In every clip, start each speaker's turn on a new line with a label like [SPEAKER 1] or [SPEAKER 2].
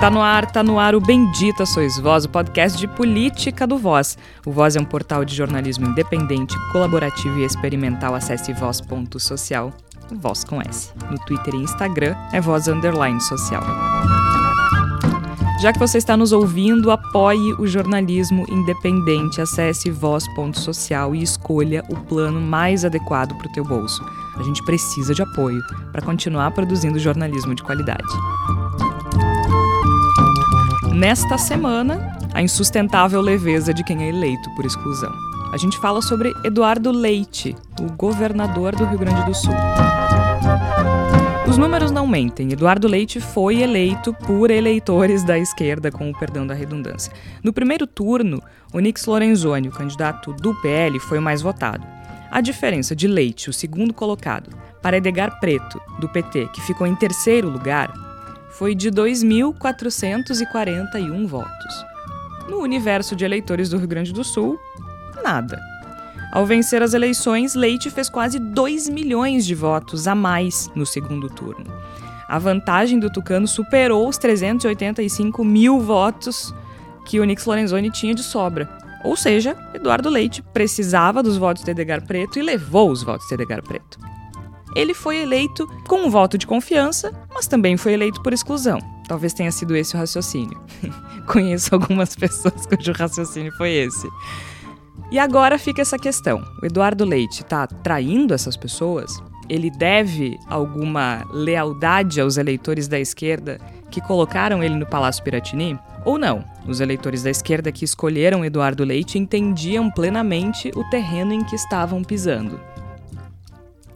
[SPEAKER 1] Tá no ar, tá no ar o Bendita Sois Voz, o podcast de política do Voz. O Voz é um portal de jornalismo independente, colaborativo e experimental. Acesse voz.social, Voz com S. No Twitter e Instagram é Voz Underline Social. Já que você está nos ouvindo, apoie o jornalismo independente. Acesse voz.social e escolha o plano mais adequado para o teu bolso. A gente precisa de apoio para continuar produzindo jornalismo de qualidade. Nesta semana, a insustentável leveza de quem é eleito por exclusão. A gente fala sobre Eduardo Leite, o governador do Rio Grande do Sul. Os números não mentem. Eduardo Leite foi eleito por eleitores da esquerda, com o perdão da redundância. No primeiro turno, o Nix Lorenzoni, o candidato do PL, foi o mais votado. A diferença de Leite, o segundo colocado, para Edgar Preto, do PT, que ficou em terceiro lugar, foi de 2.441 votos. No universo de eleitores do Rio Grande do Sul, nada. Ao vencer as eleições, Leite fez quase 2 milhões de votos a mais no segundo turno. A vantagem do Tucano superou os 385 mil votos que o Nix Lorenzoni tinha de sobra. Ou seja, Eduardo Leite precisava dos votos de Edgar Preto e levou os votos de Edgar Preto ele foi eleito com um voto de confiança, mas também foi eleito por exclusão. Talvez tenha sido esse o raciocínio. Conheço algumas pessoas cujo raciocínio foi esse. E agora fica essa questão: o Eduardo Leite está traindo essas pessoas? Ele deve alguma lealdade aos eleitores da esquerda que colocaram ele no Palácio Piratini? Ou não? Os eleitores da esquerda que escolheram Eduardo Leite entendiam plenamente o terreno em que estavam pisando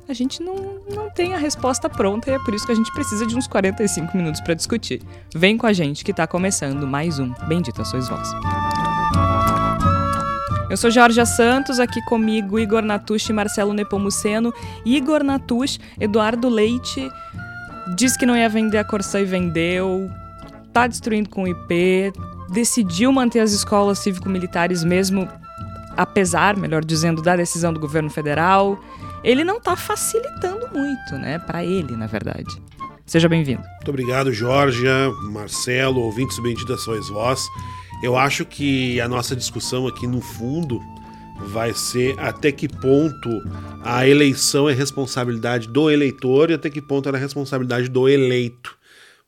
[SPEAKER 1] a gente não, não tem a resposta pronta e é por isso que a gente precisa de uns 45 minutos para discutir. Vem com a gente que está começando mais um Bendita Sois Vós. Eu sou Georgia Santos, aqui comigo Igor Natush e Marcelo Nepomuceno. Igor Natush, Eduardo Leite disse que não ia vender a Corsã e vendeu, tá destruindo com o IP, decidiu manter as escolas cívico-militares mesmo apesar, melhor dizendo, da decisão do governo federal ele não está facilitando muito, né? Para ele, na verdade. Seja bem-vindo.
[SPEAKER 2] Muito obrigado, Jorge, Marcelo, ouvintes benditas sois vós. Eu acho que a nossa discussão aqui, no fundo, vai ser até que ponto a eleição é responsabilidade do eleitor e até que ponto ela é responsabilidade do eleito.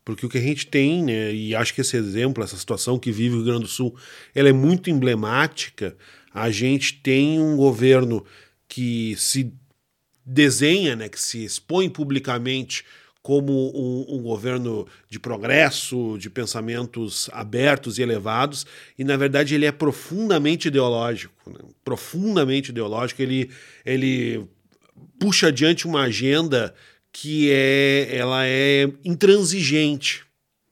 [SPEAKER 2] Porque o que a gente tem, né, e acho que esse exemplo, essa situação que vive o Rio Grande do Sul, ela é muito emblemática. A gente tem um governo que se desenha, né, que se expõe publicamente como um, um, governo de progresso, de pensamentos abertos e elevados, e na verdade ele é profundamente ideológico, né? profundamente ideológico. Ele, ele puxa adiante uma agenda que é, ela é intransigente.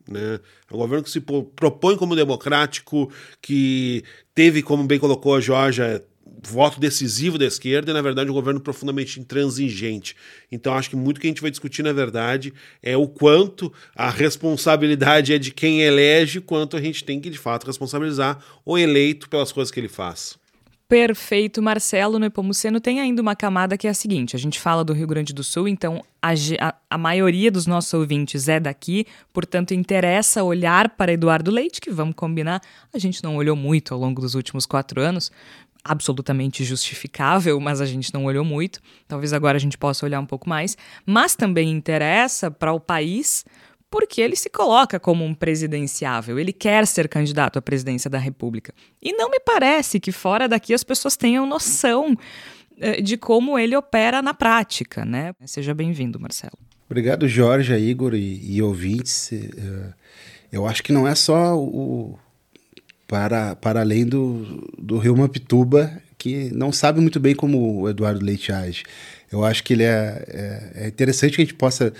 [SPEAKER 2] Né? É um governo que se propõe como democrático, que teve, como bem colocou a Georgia, voto decisivo da esquerda e, na verdade, um governo profundamente intransigente. Então, acho que muito que a gente vai discutir, na verdade, é o quanto a responsabilidade é de quem elege, quanto a gente tem que, de fato, responsabilizar o eleito pelas coisas que ele faz.
[SPEAKER 1] Perfeito, Marcelo Nepomuceno tem ainda uma camada que é a seguinte: a gente fala do Rio Grande do Sul, então a, a, maioria dos nossos ouvintes é daqui, portanto interessa olhar para Eduardo Leite, que vamos combinar, a gente não olhou muito ao longo dos últimos quatro anos, absolutamente justificável, mas a gente não olhou muito. Talvez agora a gente possa olhar um pouco mais. Mas também interessa para o país porque ele se coloca como um presidenciável, ele quer ser candidato à presidência da República. E não me parece que fora daqui as pessoas tenham noção eh, de como ele opera na prática, né? Seja bem-vindo, Marcelo.
[SPEAKER 3] Obrigado, Jorge, Igor e, e ouvintes. Eh, eu acho que não é só o, para, para além do, do Rio Mapituba, que não sabe muito bem como o Eduardo Leite age. Eu acho que ele é, é, é interessante que a gente possa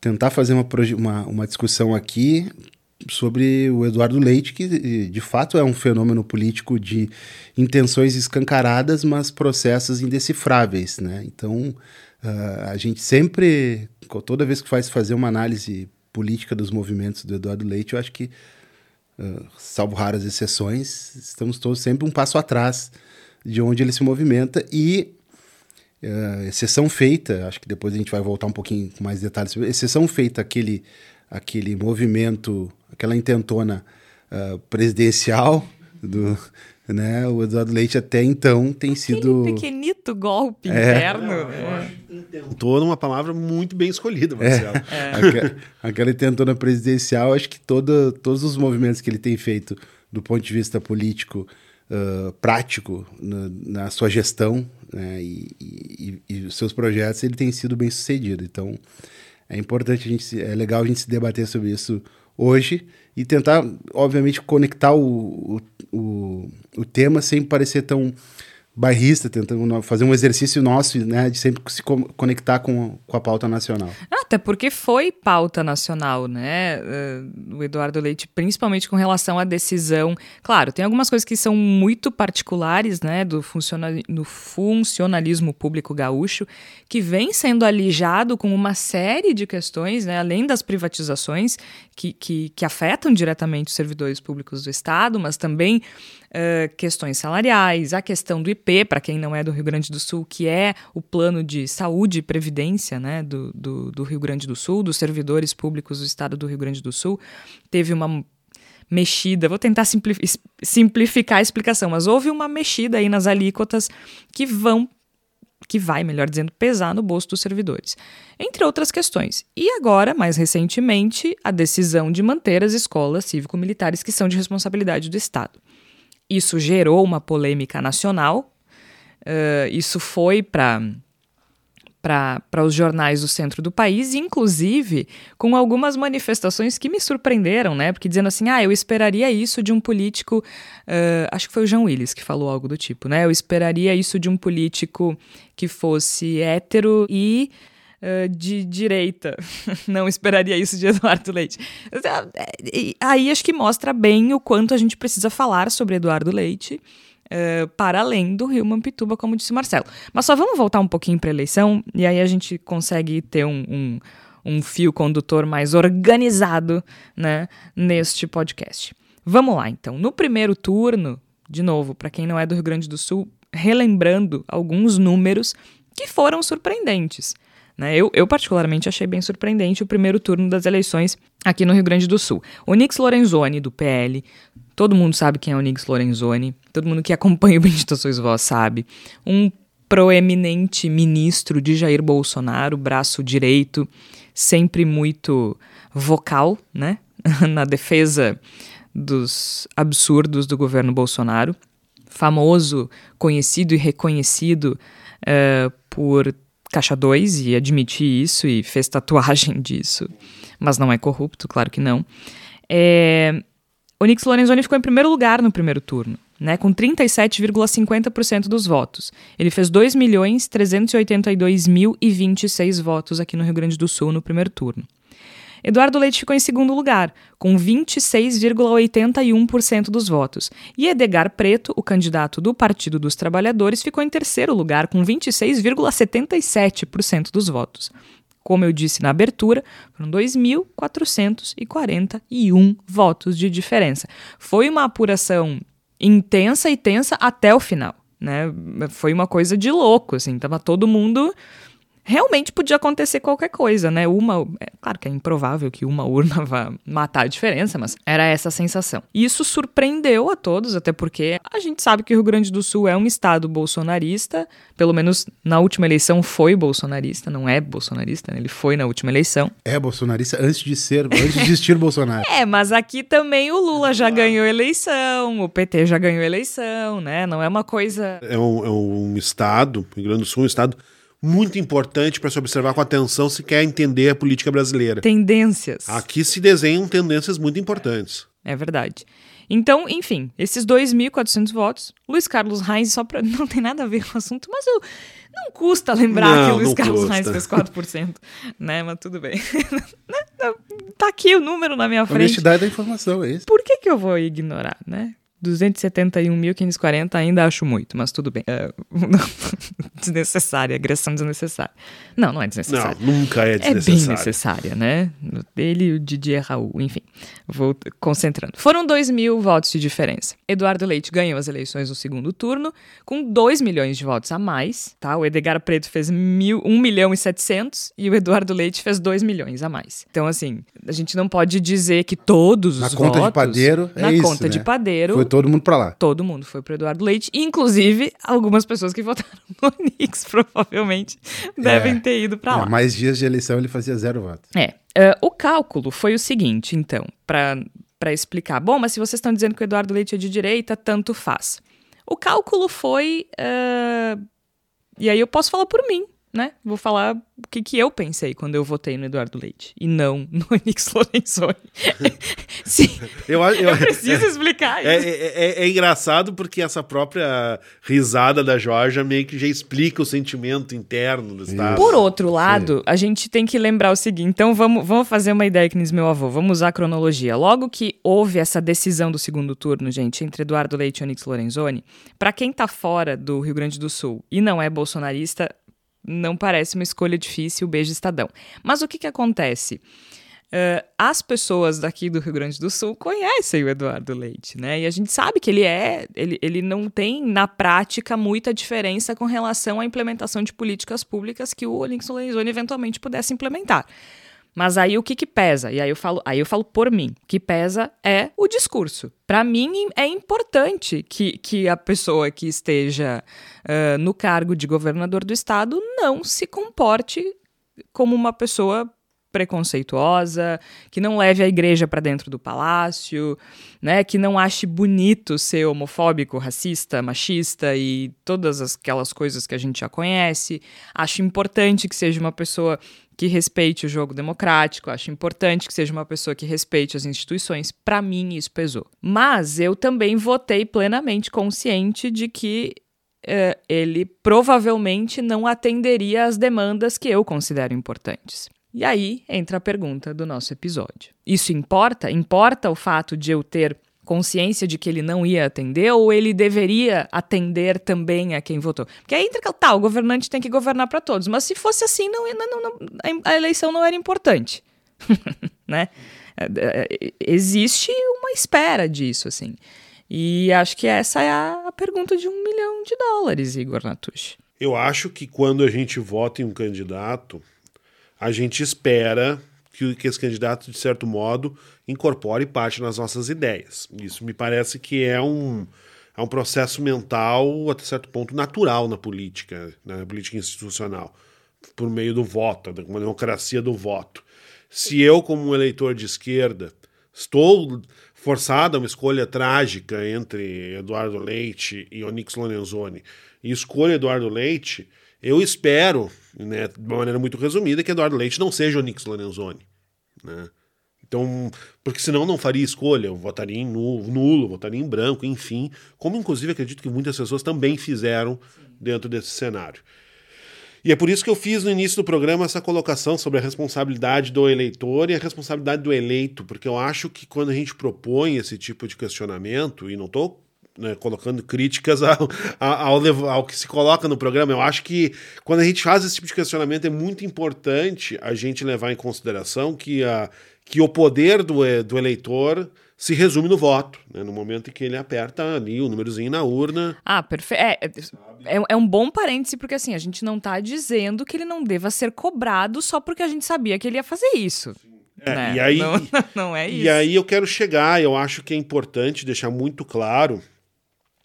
[SPEAKER 3] tentar fazer uma, uma, uma discussão aqui sobre o Eduardo Leite, que de fato é um fenômeno político de intenções escancaradas, mas processos indecifráveis. Né? Então, uh, a gente sempre, toda vez que faz fazer uma análise política dos movimentos do Eduardo Leite, eu acho que ah, salvo raras exceções, estamos todos sempre um passo atrás de onde ele se movimenta e uh, exceção feita, acho que depois a gente vai voltar um pouquinho com mais detalhes, exceção feita aquele aquele movimento aquela intentona uh, presidencial do, né? O Eduardo Leite até então tem sido.
[SPEAKER 1] Aquele pequenito golpe é. interno.
[SPEAKER 2] É. Intentou numa palavra muito bem escolhida, Marcelo. É.
[SPEAKER 3] É. Aquela, aquela intentona presidencial, acho que toda, todos os movimentos que ele tem feito do ponto de vista político uh, prático na, na, sua gestão né? e, os seus projetos, ele tem sido bem sucedido. Então, é importante a gente, é legal a gente se debater sobre isso hoje e tentar, obviamente, conectar o, o, o, o tema sem parecer tão bairrista, tentando fazer um exercício nosso, né, de sempre se conectar com, com a pauta nacional.
[SPEAKER 1] Até porque foi pauta nacional, né, uh, o Eduardo Leite, principalmente com relação à decisão. Claro, tem algumas coisas que são muito particulares, né, do, do funcionalismo público gaúcho, que vem sendo alijado com uma série de questões, né, além das privatizações, que, que, que afetam diretamente os servidores públicos do Estado, mas também uh, questões salariais, a questão do IP, para quem não é do Rio Grande do Sul, que é o plano de saúde e previdência né, do, do, do Rio Grande do Sul, dos servidores públicos do Estado do Rio Grande do Sul, teve uma mexida, vou tentar simplificar a explicação, mas houve uma mexida aí nas alíquotas que vão que vai, melhor dizendo, pesar no bolso dos servidores, entre outras questões. E agora, mais recentemente, a decisão de manter as escolas cívico-militares que são de responsabilidade do Estado. Isso gerou uma polêmica nacional. Uh, isso foi para para os jornais do centro do país, inclusive com algumas manifestações que me surpreenderam, né? Porque dizendo assim, ah, eu esperaria isso de um político. Uh, acho que foi o João Willis que falou algo do tipo, né? Eu esperaria isso de um político que fosse hétero e De direita. Não esperaria isso de Eduardo Leite. Aí acho que mostra bem o quanto a gente precisa falar sobre Eduardo Leite. Uh, para além do Rio Mampituba, como disse Marcelo. Mas só vamos voltar um pouquinho para a eleição e aí a gente consegue ter um, um, um fio condutor mais organizado né, neste podcast. Vamos lá, então. No primeiro turno, de novo, para quem não é do Rio Grande do Sul, relembrando alguns números que foram surpreendentes. Né? Eu, eu, particularmente, achei bem surpreendente o primeiro turno das eleições aqui no Rio Grande do Sul. O Nix Lorenzoni, do PL, todo mundo sabe quem é o Nix Lorenzoni, todo mundo que acompanha o Bendito Sois Vós sabe. Um proeminente ministro de Jair Bolsonaro, braço direito, sempre muito vocal, né? Na defesa dos absurdos do governo Bolsonaro. Famoso, conhecido e reconhecido uh, por caixa 2 e admitir isso e fez tatuagem disso, mas não é corrupto, claro que não. É, o Nix Lorenzoni ficou em primeiro lugar no primeiro turno, né, com 37,50% dos votos. Ele fez 2.382.026 votos aqui no Rio Grande do Sul no primeiro turno. Eduardo Leite ficou em segundo lugar, com 26,81% dos votos. E Edgar Preto, o candidato do Partido dos Trabalhadores, ficou em terceiro lugar, com 26,77% dos votos. Como eu disse na abertura, foram 2.441 votos de diferença. Foi uma apuração intensa e tensa até o final. Né? Foi uma coisa de louco, assim, tava todo mundo realmente podia acontecer qualquer coisa, né? Uma, é, claro que é improvável que uma urna vá matar a diferença, mas era essa a sensação. E isso surpreendeu a todos, até porque a gente sabe que o Rio Grande do Sul é um estado bolsonarista, pelo menos na última eleição foi bolsonarista, não é bolsonarista, né? ele foi na última eleição.
[SPEAKER 3] É bolsonarista antes de ser, antes de existir Bolsonaro.
[SPEAKER 1] É, mas aqui também o Lula já ganhou eleição, o PT já ganhou eleição, né? Não é uma coisa.
[SPEAKER 2] É um, é um estado, o Rio Grande do Sul é um estado muito importante para se observar com atenção se quer entender a política brasileira.
[SPEAKER 1] Tendências.
[SPEAKER 2] Aqui se desenham tendências muito importantes.
[SPEAKER 1] É verdade. Então, enfim, esses 2.400 votos, Luiz Carlos Reis, só para não tem nada a ver com o assunto, mas eu, não custa lembrar não, que o Luiz Carlos custa. Reis fez 4%, né? Mas tudo bem. tá aqui o número na minha frente.
[SPEAKER 3] Honestidade da informação, é isso.
[SPEAKER 1] Por que que eu vou ignorar, né? 271.540 ainda acho muito, mas tudo bem. É, desnecessária, agressão desnecessária. Não, não é desnecessária.
[SPEAKER 2] Não, nunca é desnecessária.
[SPEAKER 1] É bem necessária, né? Ele e o Didier Raul, enfim. Vou concentrando. Foram 2 mil votos de diferença. Eduardo Leite ganhou as eleições no segundo turno, com 2 milhões de votos a mais, tá? O Edgar Preto fez mil, 1 milhão e 700 e o Eduardo Leite fez 2 milhões a mais. Então, assim, a gente não pode dizer que todos
[SPEAKER 3] Na
[SPEAKER 1] os
[SPEAKER 3] conta
[SPEAKER 1] votos...
[SPEAKER 3] de padeiro, é
[SPEAKER 1] Na
[SPEAKER 3] isso,
[SPEAKER 1] conta de
[SPEAKER 3] né?
[SPEAKER 1] padeiro...
[SPEAKER 3] Foi todo mundo pra lá.
[SPEAKER 1] Todo mundo foi pro Eduardo Leite, inclusive algumas pessoas que votaram no Onix provavelmente devem ter ido lá.
[SPEAKER 3] É, mais dias de eleição ele fazia zero votos.
[SPEAKER 1] É. eh, o cálculo foi o seguinte, então, para explicar. Bom, mas se vocês estão dizendo que o Eduardo Leite é de direita, tanto faz. O cálculo foi. eh, e aí eu posso falar por mim, né? Vou falar o que, que eu pensei quando eu votei no Eduardo Leite e não no Onix Lorenzoni. Sim,
[SPEAKER 2] Eu, acho- eu,
[SPEAKER 1] eu preciso explicar
[SPEAKER 2] É,
[SPEAKER 1] isso.
[SPEAKER 2] é- é- é engraçado porque essa própria risada da Georgia meio que já explica o sentimento interno do Estado.
[SPEAKER 1] Por outro lado, a gente tem que lembrar o seguinte: então vamos, vamos fazer uma ideia que diz meu avô, vamos usar a cronologia. Logo que houve essa decisão do segundo turno, gente, entre Eduardo Leite e Onyx Lorenzoni, para quem tá fora do Rio Grande do Sul e não é bolsonarista, não parece uma escolha difícil, beijo Estadão. Mas o que que acontece? Uh, as pessoas daqui do Rio Grande do Sul conhecem o Eduardo Leite, né? E a gente sabe que ele é, ele, ele não tem na prática muita diferença com relação à implementação de políticas públicas que o Onyx Lorenzoni eventualmente pudesse implementar. Mas aí o que que pesa? E aí eu falo, aí eu falo por mim. O que pesa é o discurso. Para mim é importante que, que a pessoa que esteja uh, no cargo de governador do estado não se comporte como uma pessoa preconceituosa, que não leve a igreja para dentro do palácio, né, que não ache bonito ser homofóbico, racista, machista e todas aquelas coisas que a gente já conhece. Acho importante que seja uma pessoa que respeite o jogo democrático, acho importante que seja uma pessoa que respeite as instituições. Para mim isso pesou. Mas eu também votei plenamente consciente de que eh, ele provavelmente não atenderia às demandas que eu considero importantes. E aí entra a pergunta do nosso episódio. Isso importa? Importa o fato de eu ter consciência de que ele não ia atender ou ele deveria atender também a quem votou? Porque aí entra aquela, tá, o governante tem que governar para todos, mas se fosse assim, não, não, não, a eleição não era importante, né? Existe uma espera disso, assim. E acho que essa é a pergunta de um milhão de dólares, Igor Natush.
[SPEAKER 2] Eu acho que quando a gente vota em um candidato, a gente espera que, que esse candidato, de certo modo, incorpore parte nas nossas ideias. Isso me parece que é um, é um processo mental, até certo ponto, natural na política, né, na política institucional, por meio do voto, uma democracia do voto. Se eu, como um eleitor de esquerda, estou forçado a uma escolha trágica entre Eduardo Leite e Onyx Lorenzoni, e escolho Eduardo Leite, eu espero, né, de uma maneira muito resumida, que Eduardo Leite não seja Onyx Lorenzoni. Né? Então, porque senão não faria escolha, eu votaria em nulo, nulo, votaria em branco, enfim, como inclusive acredito que muitas pessoas também fizeram dentro desse cenário. E é por isso que eu fiz no início do programa essa colocação sobre a responsabilidade do eleitor e a responsabilidade do eleito, porque eu acho que quando a gente propõe esse tipo de questionamento, e não estou né, colocando críticas ao, ao, ao, que se coloca no programa, eu acho que quando a gente faz esse tipo de questionamento é muito importante a gente levar em consideração que, a, que o poder do, do eleitor se resume no voto, né? no momento em que ele aperta ali o númerozinho na urna.
[SPEAKER 1] Ah, perfeito. É, é, é, um bom parêntese, porque assim, a gente não está dizendo que ele não deva ser cobrado só porque a gente sabia que ele ia fazer isso.
[SPEAKER 2] É,
[SPEAKER 1] né?
[SPEAKER 2] e aí,
[SPEAKER 1] não, não é isso.
[SPEAKER 2] E aí eu quero chegar, eu acho que é importante deixar muito claro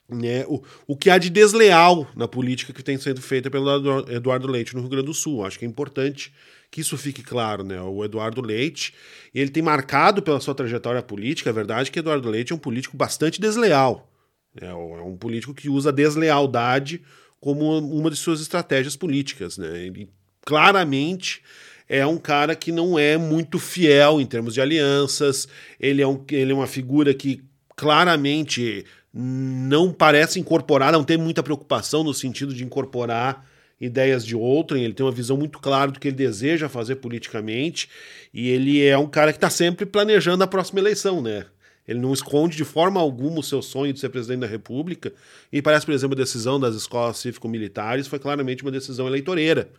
[SPEAKER 2] né, o, o que há de desleal na política que tem sido feita pelo Eduardo Leite no Rio Grande do Sul. Acho que é importante que isso fique claro, né? O Eduardo Leite, ele tem marcado pela sua trajetória política, a verdade é que Eduardo Leite é um político bastante desleal. É um político que usa a deslealdade como uma de suas estratégias políticas, né? Ele claramente é um cara que não é muito fiel em termos de alianças, ele é, um, ele é uma figura que claramente não parece incorporar, não tem muita preocupação no sentido de incorporar ideias de outrem, ele tem uma visão muito clara do que ele deseja fazer politicamente, e ele é um cara que está sempre planejando a próxima eleição, né? Ele não esconde de forma alguma o seu sonho de ser presidente da República. E parece, por exemplo, a decisão das escolas cívico-militares foi claramente uma decisão eleitoreira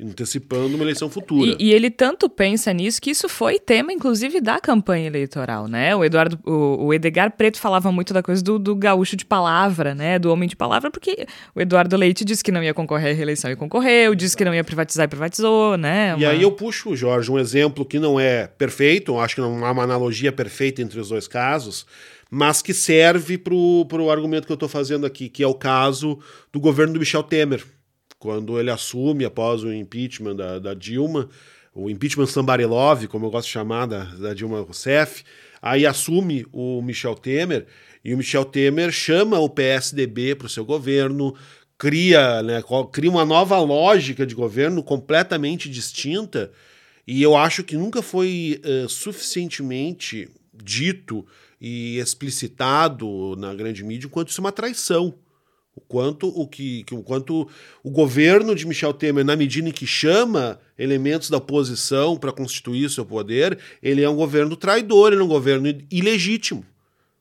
[SPEAKER 2] antecipando uma eleição futura.
[SPEAKER 1] E, e, ele tanto pensa nisso que isso foi tema, inclusive, da campanha eleitoral, né? O Eduardo, o, o Edgar Preto falava muito da coisa do, do, gaúcho de palavra, né? Do homem de palavra, porque o Eduardo Leite disse que não ia concorrer à reeleição e concorreu, disse que não ia privatizar e privatizou, né?
[SPEAKER 2] Uma... E aí eu puxo, Jorge, um exemplo que não é perfeito, acho que não há uma analogia perfeita entre os dois casos, mas que serve para o argumento que eu estou fazendo aqui, que é o caso do governo do Michel Temer quando ele assume após o impeachment da, da Dilma, o impeachment Sambarilov, como eu gosto de chamar, da, da Dilma Rousseff, aí assume o Michel Temer, e o Michel Temer chama o PSDB para o seu governo, cria, né, cria uma nova lógica de governo completamente distinta, e eu acho que nunca foi uh, suficientemente dito e explicitado na grande mídia quanto isso é uma traição. O quanto o que, o quanto o governo de Michel Temer, na medida em que chama elementos da oposição para constituir seu poder, ele é um governo traidor, ele é um governo ilegítimo.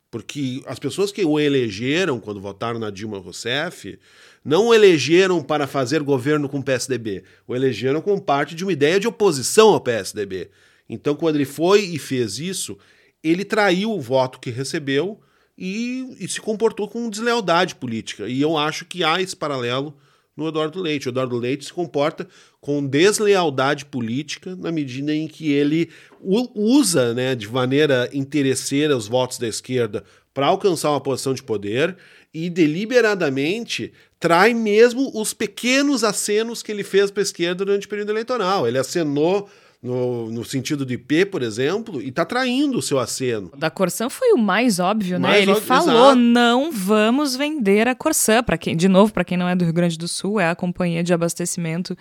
[SPEAKER 2] Porque as pessoas que o elegeram quando votaram na Dilma Rousseff não o elegeram para fazer governo com o PSDB, o elegeram como parte de uma ideia de oposição ao PSDB. Então, quando ele foi e fez isso, ele traiu o voto que recebeu e, e, se comportou com deslealdade política. E eu acho que há esse paralelo no Eduardo Leite. O Eduardo Leite se comporta com deslealdade política na medida em que ele usa né, de maneira interesseira os votos da esquerda para alcançar uma posição de poder e deliberadamente trai mesmo os pequenos acenos que ele fez para a esquerda durante o período eleitoral. Ele acenou no, no sentido de P, por exemplo, e está traindo o seu aceno.
[SPEAKER 1] Da Corsã foi o mais óbvio, né? mais né? Ele óbvio, falou: exato. não vamos vender a Corsã. Para quem, de novo, para quem não é do Rio Grande do Sul, é a companhia de abastecimento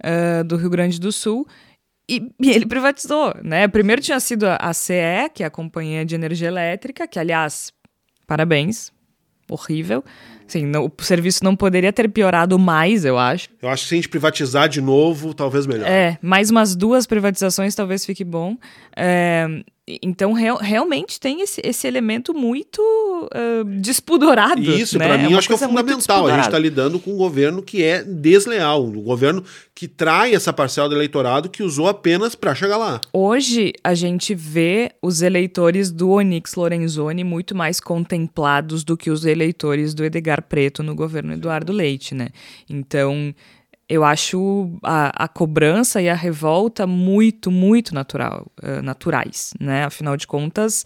[SPEAKER 1] uh, do Rio Grande do Sul. E, e, ele privatizou, né? Primeiro tinha sido a, a CE, que é a Companhia de Energia Elétrica, que, aliás, parabéns, horrível. Sim, não, o serviço não poderia ter piorado mais, eu acho.
[SPEAKER 2] Eu acho que se a gente privatizar de novo, talvez melhor.
[SPEAKER 1] É, mais umas duas privatizações talvez fique bom. É, então, real, realmente tem esse, esse elemento muito uh, despudorado.
[SPEAKER 2] Isso,
[SPEAKER 1] né?
[SPEAKER 2] para mim, é acho que é fundamental. A gente está lidando com um governo que é desleal, um governo que trai essa parcela do eleitorado que usou apenas para chegar lá.
[SPEAKER 1] Hoje, a gente vê os eleitores do Onyx Lorenzoni muito mais contemplados do que os eleitores do Edgar Preto no governo Eduardo Leite, né? Então, eu acho a, a, cobrança e a revolta muito, muito natural, uh, naturais, né? Afinal de contas,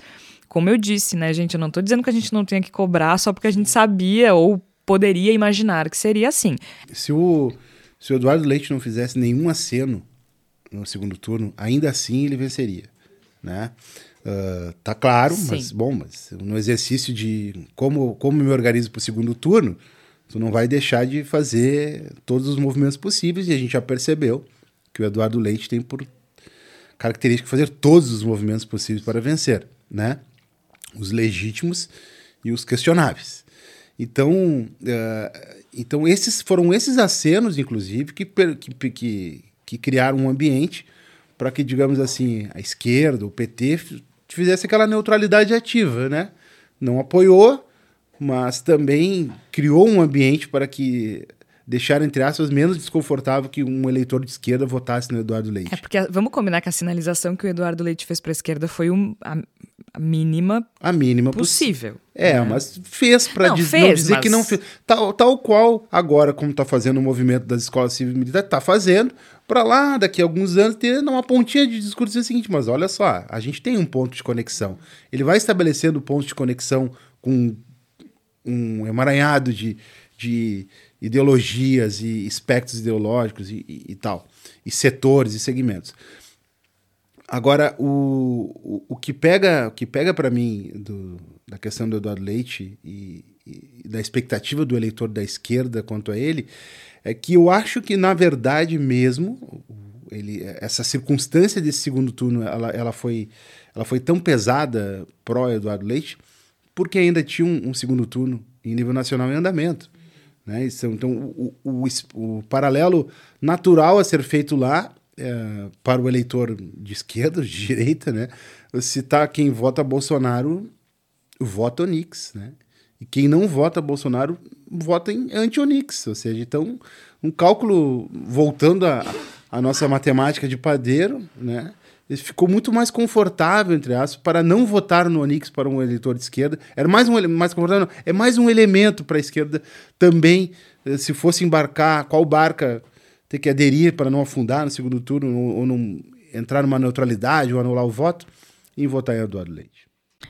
[SPEAKER 1] como eu disse, né, gente, eu não estou dizendo que a gente não tenha que cobrar só porque a gente sabia ou poderia imaginar que seria assim.
[SPEAKER 3] Se o, se o Eduardo Leite não fizesse nenhum aceno no segundo turno, ainda assim ele venceria, né? Uh, tá claro, Sim. mas bom, mas no exercício de como, como me organizo para o segundo turno, tu não vai deixar de fazer todos os movimentos possíveis e a gente já percebeu que o Eduardo Leite tem por característica fazer todos os movimentos possíveis para vencer, né? Os legítimos e os questionáveis. Então, uh, então esses foram esses acenos, inclusive, que, que, que, que criaram um ambiente para que, digamos assim, a esquerda, o PT, fizesse aquela neutralidade ativa, né? Não apoiou, mas também criou um ambiente para que deixar, entre aspas, menos desconfortável que um eleitor de esquerda votasse no Eduardo Leite.
[SPEAKER 1] É porque vamos combinar que a sinalização que o Eduardo Leite fez para a esquerda foi um, a, a, mínima
[SPEAKER 3] a mínima
[SPEAKER 1] possível.
[SPEAKER 3] É, né? mas fez para diz, dizer mas... que não fez. Tal, tal qual agora, como está fazendo o movimento das escolas civil militares, está fazendo, para lá, daqui a alguns anos, ter uma pontinha de discurso dizer o seguinte, mas olha só, a gente tem um ponto de conexão. Ele vai estabelecendo pontos de conexão com um emaranhado de, de ideologias e espectros ideológicos e, e, e, tal, e setores e segmentos. Agora, o, o, o que pega, o que pega para mim do, da questão do Eduardo Leite e, e, da expectativa do eleitor da esquerda quanto a ele é que eu acho que, na verdade mesmo, ele, essa circunstância desse segundo turno ela, ela, foi, ela foi tão pesada pró-Eduardo Leite porque ainda tinha um, um segundo turno em nível nacional em andamento. Né? Então, o, o, o, paralelo natural a ser feito lá é, para o eleitor de esquerda, de direita, né? citar quem vota Bolsonaro vota Onix, né? E quem não vota Bolsonaro vota em anti-Onix. Ou seja, então, um cálculo, voltando à a, a, nossa matemática de padeiro, né? Ele ficou muito mais confortável, entre aspas, para não votar no Onix para um eleitor de esquerda. Era mais um mais confortável, não, é mais um elemento para a esquerda também, eh, se fosse embarcar, qual barca ter que aderir para não afundar no segundo turno ou, não entrar numa neutralidade ou anular o voto, em votar em Eduardo Leite.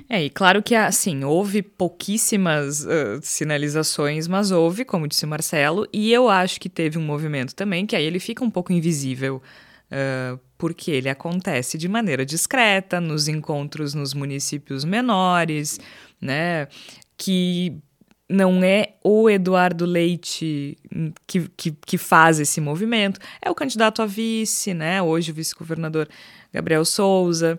[SPEAKER 1] É, e claro que, assim, houve pouquíssimas uh, sinalizações, mas houve, como disse Marcelo, e eu acho que teve um movimento também, que aí ele fica um pouco invisível, uh, porque ele acontece de maneira discreta, nos encontros nos municípios menores, né, que não é o Eduardo Leite que, que, que faz esse movimento, é o candidato a vice, né, hoje o vice-governador Gabriel Souza,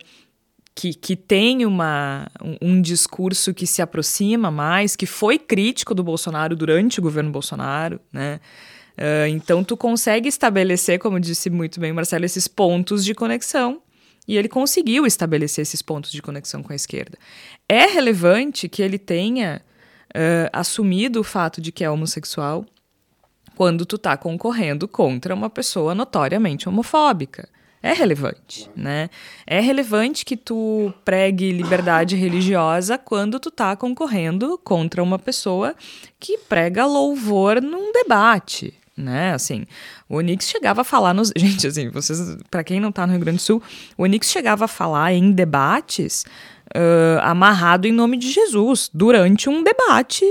[SPEAKER 1] que, que tem uma, um, um, discurso que se aproxima mais, que foi crítico do Bolsonaro durante o governo Bolsonaro, né? Uh, então tu consegue estabelecer, como disse muito bem Marcelo, esses pontos de conexão e ele conseguiu estabelecer esses pontos de conexão com a esquerda. É relevante que ele tenha uh, assumido o fato de que é homossexual quando tu tá concorrendo contra uma pessoa notoriamente homofóbica é relevante, né? É relevante que tu pregue liberdade religiosa quando tu tá concorrendo contra uma pessoa que prega louvor num debate, né? Assim, o Onix chegava a falar nos, gente, assim, vocês, para quem não tá no Rio Grande do Sul, o Onix chegava a falar em debates uh, amarrado em nome de Jesus durante um debate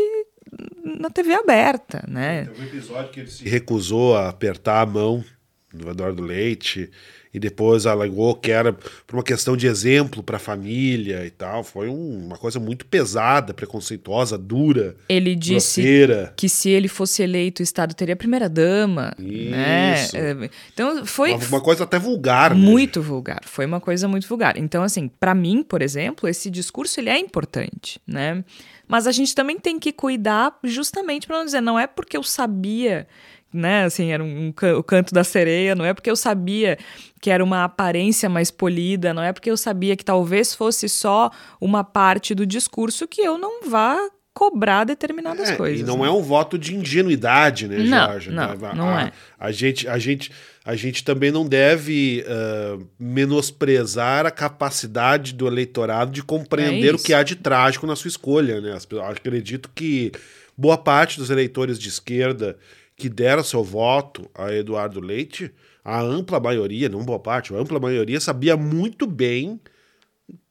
[SPEAKER 1] na TV aberta, né?
[SPEAKER 2] Tem um episódio que ele se recusou a apertar a mão do Eduardo Leite e depois alegou que era por uma questão de exemplo para a família e tal. Foi um, uma coisa muito pesada, preconceituosa, dura.
[SPEAKER 1] Ele disse grosseira. que se ele fosse eleito, o Estado teria primeira dama. Né? Isso. Né? Então foi
[SPEAKER 2] uma, uma, coisa até vulgar.
[SPEAKER 1] Muito vulgar. Foi uma coisa muito vulgar. Então assim, para mim, por exemplo, esse discurso ele é importante, né? Mas a gente também tem que cuidar justamente para não dizer não é porque eu sabia né? Assim, era um, um, o canto da sereia, não é porque eu sabia que era uma aparência mais polida, não é porque eu sabia que talvez fosse só uma parte do discurso que eu não vá cobrar determinadas
[SPEAKER 2] é,
[SPEAKER 1] coisas.
[SPEAKER 2] E não né? é um voto de ingenuidade, né, Jorge?
[SPEAKER 1] Não, não, não
[SPEAKER 2] a,
[SPEAKER 1] é.
[SPEAKER 2] A gente, a, gente, a gente também não deve uh, menosprezar a capacidade do eleitorado de compreender é o que há de trágico na sua escolha, né? Acredito que boa parte dos eleitores de esquerda que deram seu voto a Eduardo Leite, a ampla maioria, não boa parte, a ampla maioria sabia muito bem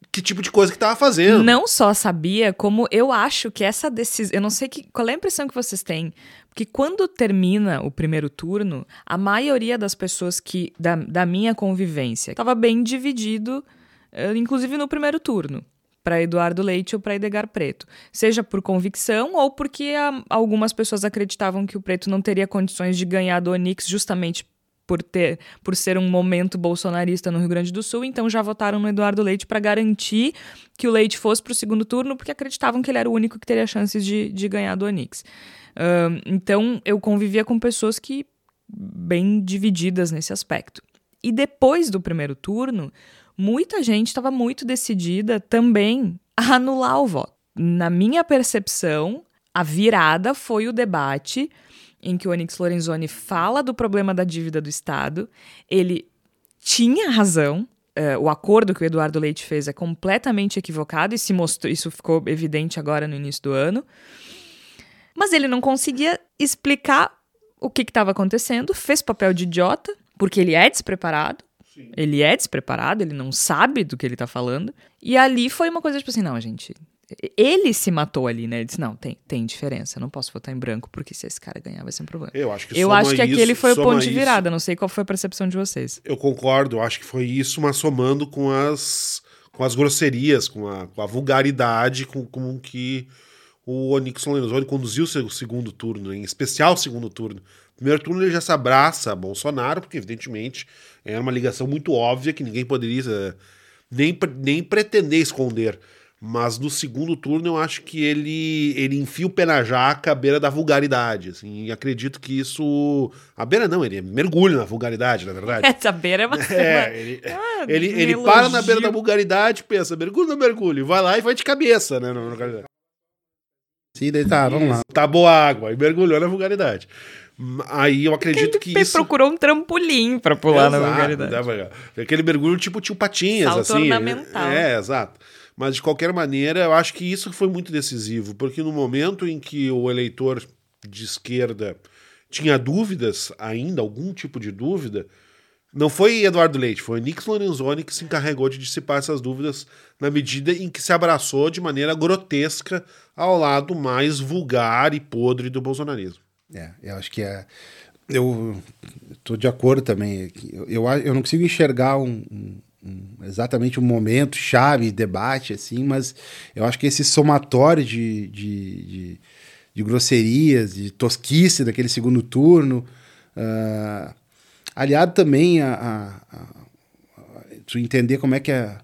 [SPEAKER 2] que tipo de coisa que estava fazendo.
[SPEAKER 1] Não só sabia, como eu acho que essa decisão. Eu não sei que, qual é a impressão que vocês têm. Porque quando termina o primeiro turno, a maioria das pessoas que da, da minha convivência estava bem dividido, eh, inclusive no primeiro turno para Eduardo Leite ou para Edgar Preto, seja por convicção ou porque a, algumas pessoas acreditavam que o Preto não teria condições de ganhar do Onix justamente por ter por ser um momento bolsonarista no Rio Grande do Sul, então já votaram no Eduardo Leite para garantir que o Leite fosse para o segundo turno, porque acreditavam que ele era o único que teria chances de, de ganhar do Onix. Uh, então eu convivia com pessoas que bem divididas nesse aspecto. E depois do primeiro turno, muita gente estava muito decidida também a anular o voto. Na minha percepção, a virada foi o debate em que o Onyx Lorenzoni fala do problema da dívida do Estado. Ele tinha razão. Uh, o acordo que o Eduardo Leite fez é completamente equivocado e se mostrou, isso ficou evidente agora no início do ano. Mas ele não conseguia explicar o que estava acontecendo, fez papel de idiota, porque ele é despreparado. Ele é despreparado, ele não sabe do que ele tá falando. E ali foi uma coisa tipo assim: não, gente. Ele se matou ali, né? Ele disse: não, tem, tem diferença. Eu não posso votar em branco, porque se esse cara ganhar vai ser um problema.
[SPEAKER 2] Eu acho que
[SPEAKER 1] Eu acho que aquele foi o ponto de virada. Isso. Não sei qual foi a percepção de vocês.
[SPEAKER 2] Eu concordo, eu acho que foi isso, mas somando com as, com as grosserias, com a, com a vulgaridade com, com que o Onyx Lorenzoni conduziu o seu segundo turno, em especial o segundo turno. Primeiro turno ele já se abraça a Bolsonaro, porque evidentemente era uma ligação muito óbvia que ninguém poderia nem, nem pretender esconder. Mas no segundo turno eu acho que ele, ele enfia o pé na jaca à beira da vulgaridade. Assim, e acredito que isso. A beira não, ele mergulha na vulgaridade, na verdade.
[SPEAKER 1] Essa beira é uma.
[SPEAKER 2] É, ele, ah, ele, ele para na beira da vulgaridade, pensa, mergulho ou mergulho? Vai lá e vai de cabeça, né?
[SPEAKER 3] Daí tá, vamos lá.
[SPEAKER 2] Tá boa água, e mergulhou na vulgaridade. Aí eu acredito que isso.
[SPEAKER 1] procurou um trampolim para pular exato, na vulgaridade.
[SPEAKER 2] Aquele mergulho tipo tio Patinhas,
[SPEAKER 1] Salto
[SPEAKER 2] assim.
[SPEAKER 1] Ornamental.
[SPEAKER 2] É, exato. Mas, de qualquer maneira, eu acho que isso foi muito decisivo, porque no momento em que o eleitor de esquerda tinha dúvidas ainda, algum tipo de dúvida, não foi Eduardo Leite, foi Nix Lorenzoni que se encarregou de dissipar essas dúvidas na medida em que se abraçou de maneira grotesca ao lado mais vulgar e podre do bolsonarismo.
[SPEAKER 3] É, eu acho que é. Eu estou de acordo também. Eu, eu, não consigo enxergar um um, exatamente um momento chave, debate, assim, mas eu acho que esse somatório de, de, de, de grosserias, de tosquice daquele segundo turno, uh, aliado também a, a, a, a, entender como é que é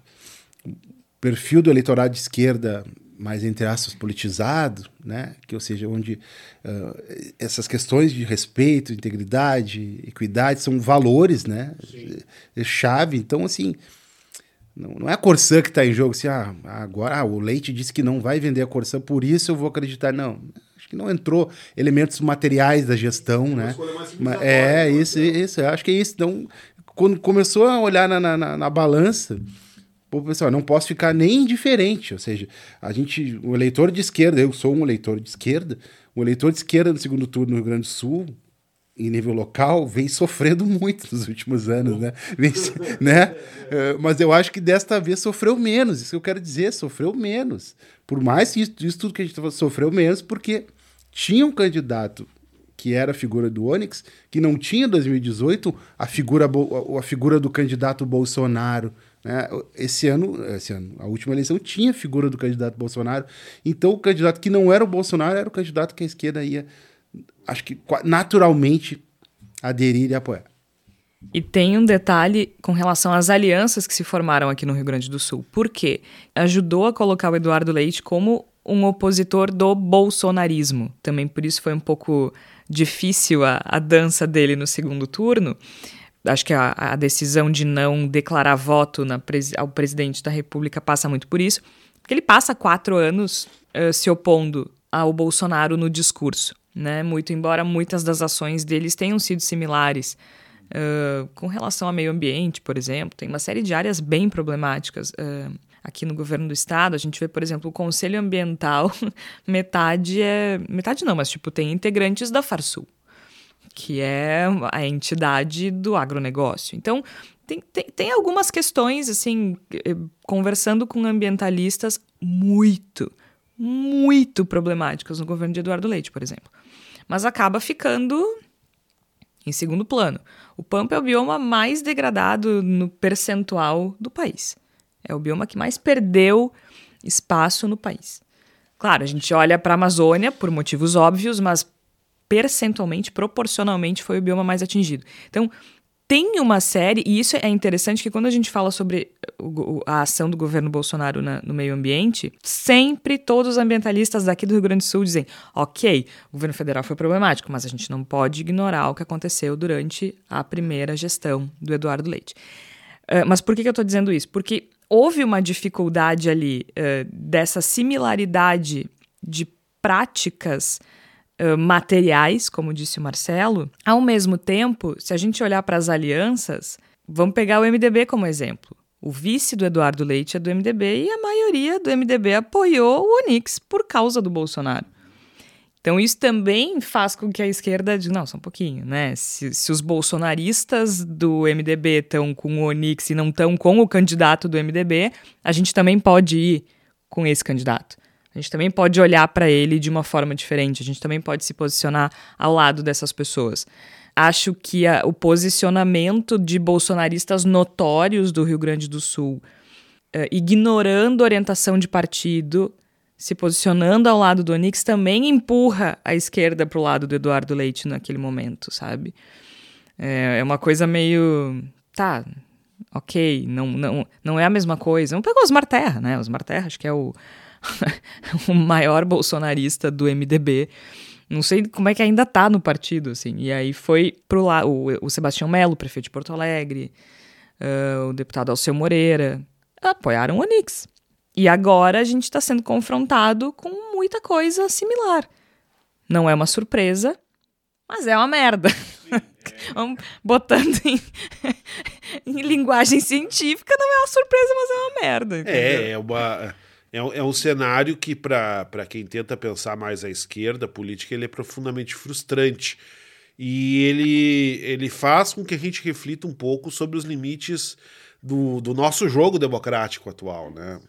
[SPEAKER 3] o perfil do eleitorado de esquerda mais entre aspas politizado, né? Que ou seja, onde uh, essas questões de respeito, integridade, equidade são valores, né? É chave. Então, assim, não, não é a Corsã que está em jogo. Assim, ah, agora ah, o Leite disse que não vai vender a Corsã, por isso eu vou acreditar. Não, acho que não entrou elementos materiais da gestão, né? Mas, é isso, isso. Eu acho que é isso. Então, quando começou a olhar na, na, na, balança o pessoal não posso ficar nem indiferente, ou seja, a gente, o eleitor de esquerda, eu sou um eleitor de esquerda, o eleitor de esquerda no segundo turno no Rio Grande do Sul, em nível local, vem sofrendo muito nos últimos anos, né? Vem, né? É, mas eu acho que desta vez sofreu menos, isso que eu quero dizer, sofreu menos. Por mais que isso, isso tudo que a gente tá sofreu menos, porque tinha um candidato que era a figura do Onyx, que não tinha em 2018 a figura, a figura do candidato Bolsonaro, né? Esse ano, esse ano, a última eleição tinha a figura do candidato Bolsonaro. Então, o candidato que não era o Bolsonaro era o candidato que a esquerda ia, acho que naturalmente, aderir e apoiar.
[SPEAKER 1] E tem um detalhe com relação às alianças que se formaram aqui no Rio Grande do Sul. Por quê? Ajudou a colocar o Eduardo Leite como um opositor do bolsonarismo. Também por isso foi um pouco difícil a, a dança dele no segundo turno acho que a, a, decisão de não declarar voto ao presidente da República passa muito por isso, porque ele passa quatro anos uh, se opondo ao Bolsonaro no discurso, né? Muito embora muitas das ações deles tenham sido similares. Uh, com relação ao meio ambiente, por exemplo, tem uma série de áreas bem problemáticas. Uh, aqui no governo do estado, a gente vê, por exemplo, o Conselho Ambiental, metade é. Metade não, mas tipo, tem integrantes da Farsul que é a entidade do agronegócio. Então, tem, tem, tem algumas questões, assim, eh, conversando com ambientalistas muito, muito problemáticas no governo de Eduardo Leite, por exemplo. Mas acaba ficando em segundo plano. O Pampa é o bioma mais degradado no percentual do país. É o bioma que mais perdeu espaço no país. Claro, a gente olha para a Amazônia por motivos óbvios, mas percentualmente, proporcionalmente, foi o bioma mais atingido. Então, tem uma série, e isso é interessante que quando a gente fala sobre a ação do governo Bolsonaro na, no meio ambiente, sempre todos os ambientalistas daqui do Rio Grande do Sul dizem: ok, o governo federal foi problemático, mas a gente não pode ignorar o que aconteceu durante a primeira gestão do Eduardo Leite. Uh, mas por que, que eu estou dizendo isso? Porque houve uma dificuldade ali uh, dessa similaridade de práticas materiais, como disse o Marcelo, ao mesmo tempo, se a gente olhar para as alianças, vamos pegar o MDB como exemplo. O vice do Eduardo Leite é do MDB e a maioria do MDB apoiou o Onix por causa do Bolsonaro. Então, isso também faz com que a esquerda diga, não, só um pouquinho, né? Se, se os bolsonaristas do MDB estão com o Onix e não estão com o candidato do MDB, a gente também pode ir com esse candidato. A gente também pode olhar para ele de uma forma diferente, a gente também pode se posicionar ao lado dessas pessoas. Acho que a, o posicionamento de bolsonaristas notórios do Rio Grande do Sul, uh, ignorando orientação de partido, se posicionando ao lado do Onix, também empurra a esquerda para o lado do Eduardo Leite naquele momento, sabe? É, é uma coisa meio. Tá, ok, não, não, não é a mesma coisa. Vamos pegar o Osmar Terra, né? Osmar Terra, acho que é o, o maior bolsonarista do MDB. Não sei como é que ainda tá no partido, assim. E aí foi pro lá o, o Sebastião Melo, prefeito de Porto Alegre, uh, o deputado Alceu Moreira, apoiaram o Onix. E agora a gente está sendo confrontado com muita coisa similar. Não é uma surpresa, mas é uma merda. Vamos botando em, em, linguagem científica, não é uma surpresa, mas é uma merda.
[SPEAKER 2] Entendeu? É, é uma. É, é um cenário que, para quem tenta pensar mais à esquerda, política ele é profundamente frustrante. E ele, ele faz com que a gente reflita um pouco sobre os limites do, do nosso jogo democrático atual, né?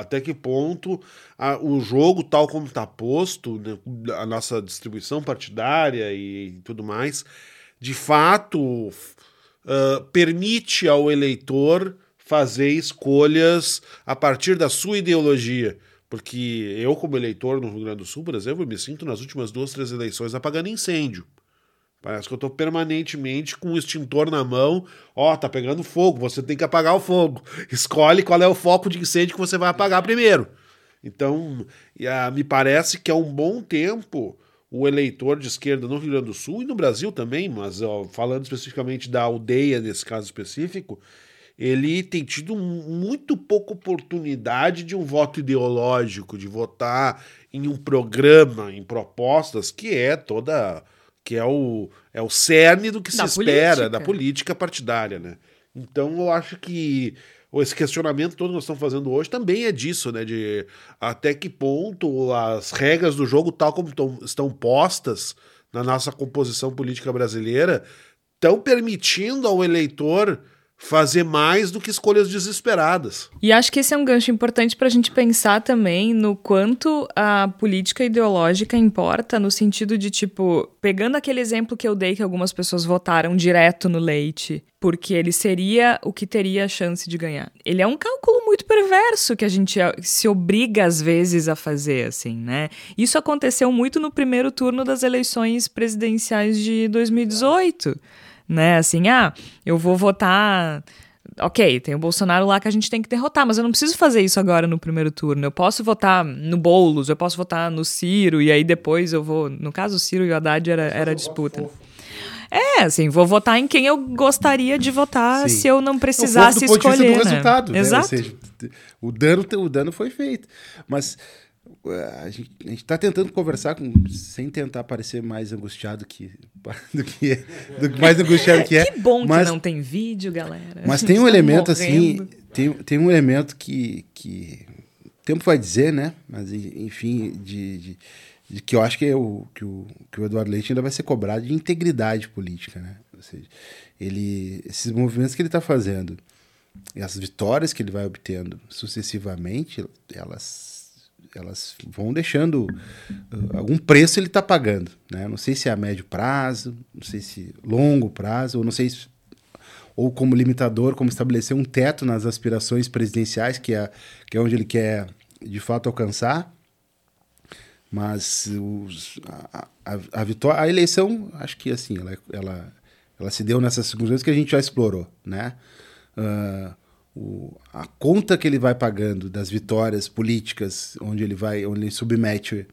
[SPEAKER 2] Até que ponto a, o jogo, tal como está posto, né? a nossa distribuição partidária e, e tudo mais, de fato uh, permite ao eleitor fazer escolhas a partir da sua ideologia. Porque eu, como eleitor no Rio Grande do Sul, por exemplo, me sinto nas últimas duas, três eleições apagando incêndio. Parece que eu estou permanentemente com o extintor na mão. Ó, oh, tá pegando fogo, você tem que apagar o fogo. Escolhe qual é o foco de incêndio que você vai apagar primeiro. Então, uh, me parece que é um bom tempo o eleitor de esquerda no Rio Grande do Sul e no Brasil também, mas ó, falando especificamente da aldeia nesse caso específico, ele tem tido muito pouca oportunidade de um voto ideológico, de votar em um programa, em propostas, que é toda que é o, é o cerne do que da se política. espera da política partidária, né? Então eu acho que esse questionamento todo que nós estamos fazendo hoje também é disso, né? De até que ponto as regras do jogo, tal como tão, estão postas na nossa composição política brasileira, estão permitindo ao eleitor fazer mais do que escolhas desesperadas.
[SPEAKER 1] E acho que esse é um gancho importante para a gente pensar também no quanto a política ideológica importa, no sentido de, tipo, pegando aquele exemplo que eu dei que algumas pessoas votaram direto no leite, porque ele seria o que teria a chance de ganhar. Ele é um cálculo muito perverso que a gente se obriga às vezes a fazer, assim, né? Isso aconteceu muito no primeiro turno das eleições presidenciais de 2018 né? Assim, ah, eu vou votar. Ok, tem o Bolsonaro lá que a gente tem que derrotar, mas eu não preciso fazer isso agora no primeiro turno. Eu posso votar no Boulos, eu posso votar no Ciro, e aí depois eu vou. No caso, o Ciro e o Haddad era, era disputa. É, assim, vou votar em quem eu gostaria de votar Sim. se eu não precisasse o do escolher. Do
[SPEAKER 3] né? resultado, né? Exato. Né? Seja, o dano, o dano foi feito. Mas a gente está tentando conversar com, sem tentar parecer mais angustiado que, do que, do, mais angustiado que é.
[SPEAKER 1] Que bom
[SPEAKER 3] mas,
[SPEAKER 1] que não tem vídeo, galera.
[SPEAKER 3] Mas tem um tá elemento morrendo. assim, tem, tem um elemento que, que o tempo vai dizer, né? Mas enfim, de, de, de, que eu acho que, é o, que, o, que o Eduardo Leite ainda vai ser cobrado de integridade política, né? Ou seja, ele, esses movimentos que ele está fazendo e as vitórias que ele vai obtendo sucessivamente, elas elas vão deixando uh, algum preço ele está pagando, né? Não sei se é a médio prazo, não sei se longo prazo, ou não sei se, ou como limitador, como estabelecer um teto nas aspirações presidenciais, que é, que é onde ele quer de fato alcançar. Mas os, a, a, a, vitória, a eleição, acho que assim, ela, ela, ela se deu nessas circunstâncias que a gente já explorou, né? Uh, o, a conta que ele vai pagando das vitórias políticas, onde ele vai, onde ele submete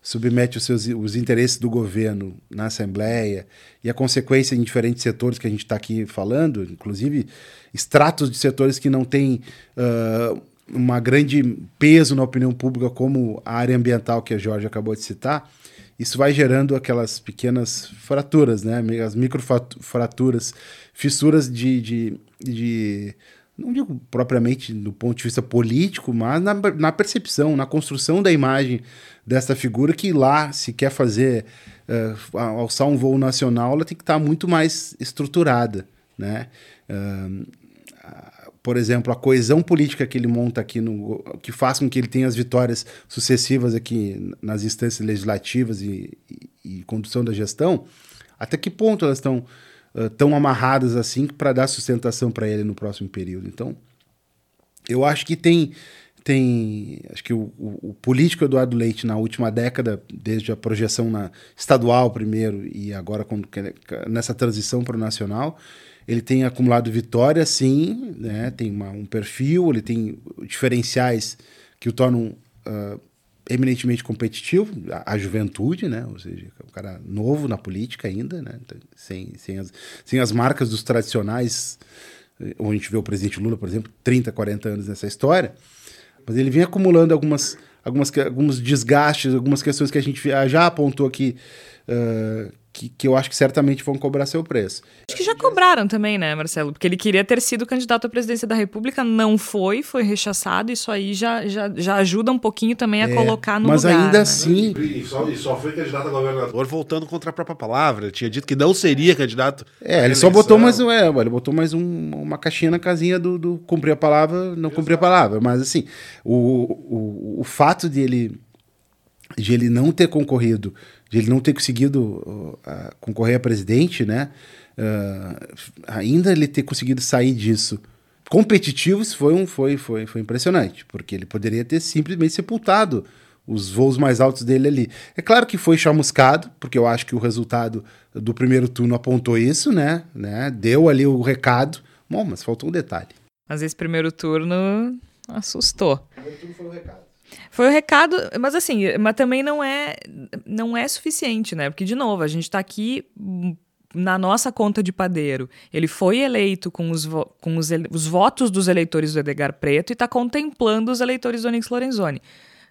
[SPEAKER 3] submete os seus os interesses do governo na Assembleia e a consequência em diferentes setores que a gente está aqui falando, inclusive extratos de setores que não têm uh, uma grande peso na opinião pública, como a área ambiental que a Jorge acabou de citar, isso vai gerando aquelas pequenas fraturas, né? as microfraturas, fissuras de, de, de não digo propriamente do ponto de vista político, mas na, na percepção, na construção da imagem dessa figura que lá se quer fazer uh, alçar um voo nacional, ela tem que estar muito mais estruturada, né? Uh, por exemplo, a coesão política que ele monta aqui no que faz com que ele tenha as vitórias sucessivas aqui nas instâncias legislativas e, e, e condução da gestão, até que ponto elas estão tão amarradas assim para dar sustentação para ele no próximo período. Então, eu acho que tem tem acho que o, o, o, político Eduardo Leite na última década, desde a projeção na estadual primeiro e agora quando, nessa transição para o nacional, ele tem acumulado vitórias, sim, né? tem uma, um perfil, ele tem diferenciais que o tornam uh, eminentemente competitivo, a, a, juventude, né? ou seja, um cara novo na política ainda, né? Então, sem, sem, as, sem as marcas dos tradicionais, eh, onde a gente vê o presidente Lula, por exemplo, 30, 40 anos nessa história, mas ele vem acumulando algumas, algumas, alguns desgastes, algumas questões que a gente já apontou aqui, uh, que, que eu acho que certamente vão cobrar seu preço.
[SPEAKER 1] Acho que já cobraram também, né, Marcelo? Porque ele queria ter sido candidato à presidência da República, não foi, foi rechaçado. Isso aí já, já, já ajuda um pouquinho também a é, colocar no
[SPEAKER 3] mas
[SPEAKER 1] lugar.
[SPEAKER 3] Mas ainda
[SPEAKER 1] né?
[SPEAKER 3] assim.
[SPEAKER 2] E só, e só foi candidato a governador voltando contra a própria palavra. Ele tinha dito que não seria candidato.
[SPEAKER 3] É, ele só botou mais, é, ele botou mais um, uma caixinha na casinha do, do cumprir a palavra, não cumprir a palavra. Mas assim, o, o, o fato de ele, de ele não ter concorrido de ele não ter conseguido uh, concorrer a presidente, né? Uh, ainda ele ter conseguido sair disso competitivos foi, um, foi, foi, foi impressionante, porque ele poderia ter simplesmente sepultado os voos mais altos dele ali. É claro que foi chamuscado, porque eu acho que o resultado do primeiro turno apontou isso, né? né? Deu ali o recado. Bom, mas faltou um detalhe.
[SPEAKER 1] Mas esse primeiro turno assustou. O
[SPEAKER 3] primeiro turno foi o recado.
[SPEAKER 1] Foi o recado, mas assim, mas também não é não é suficiente, né? Porque de novo, a gente está aqui na nossa conta de padeiro. Ele foi eleito com os, com os, os votos dos eleitores do Edgar Preto e está contemplando os eleitores do Onyx Lorenzoni.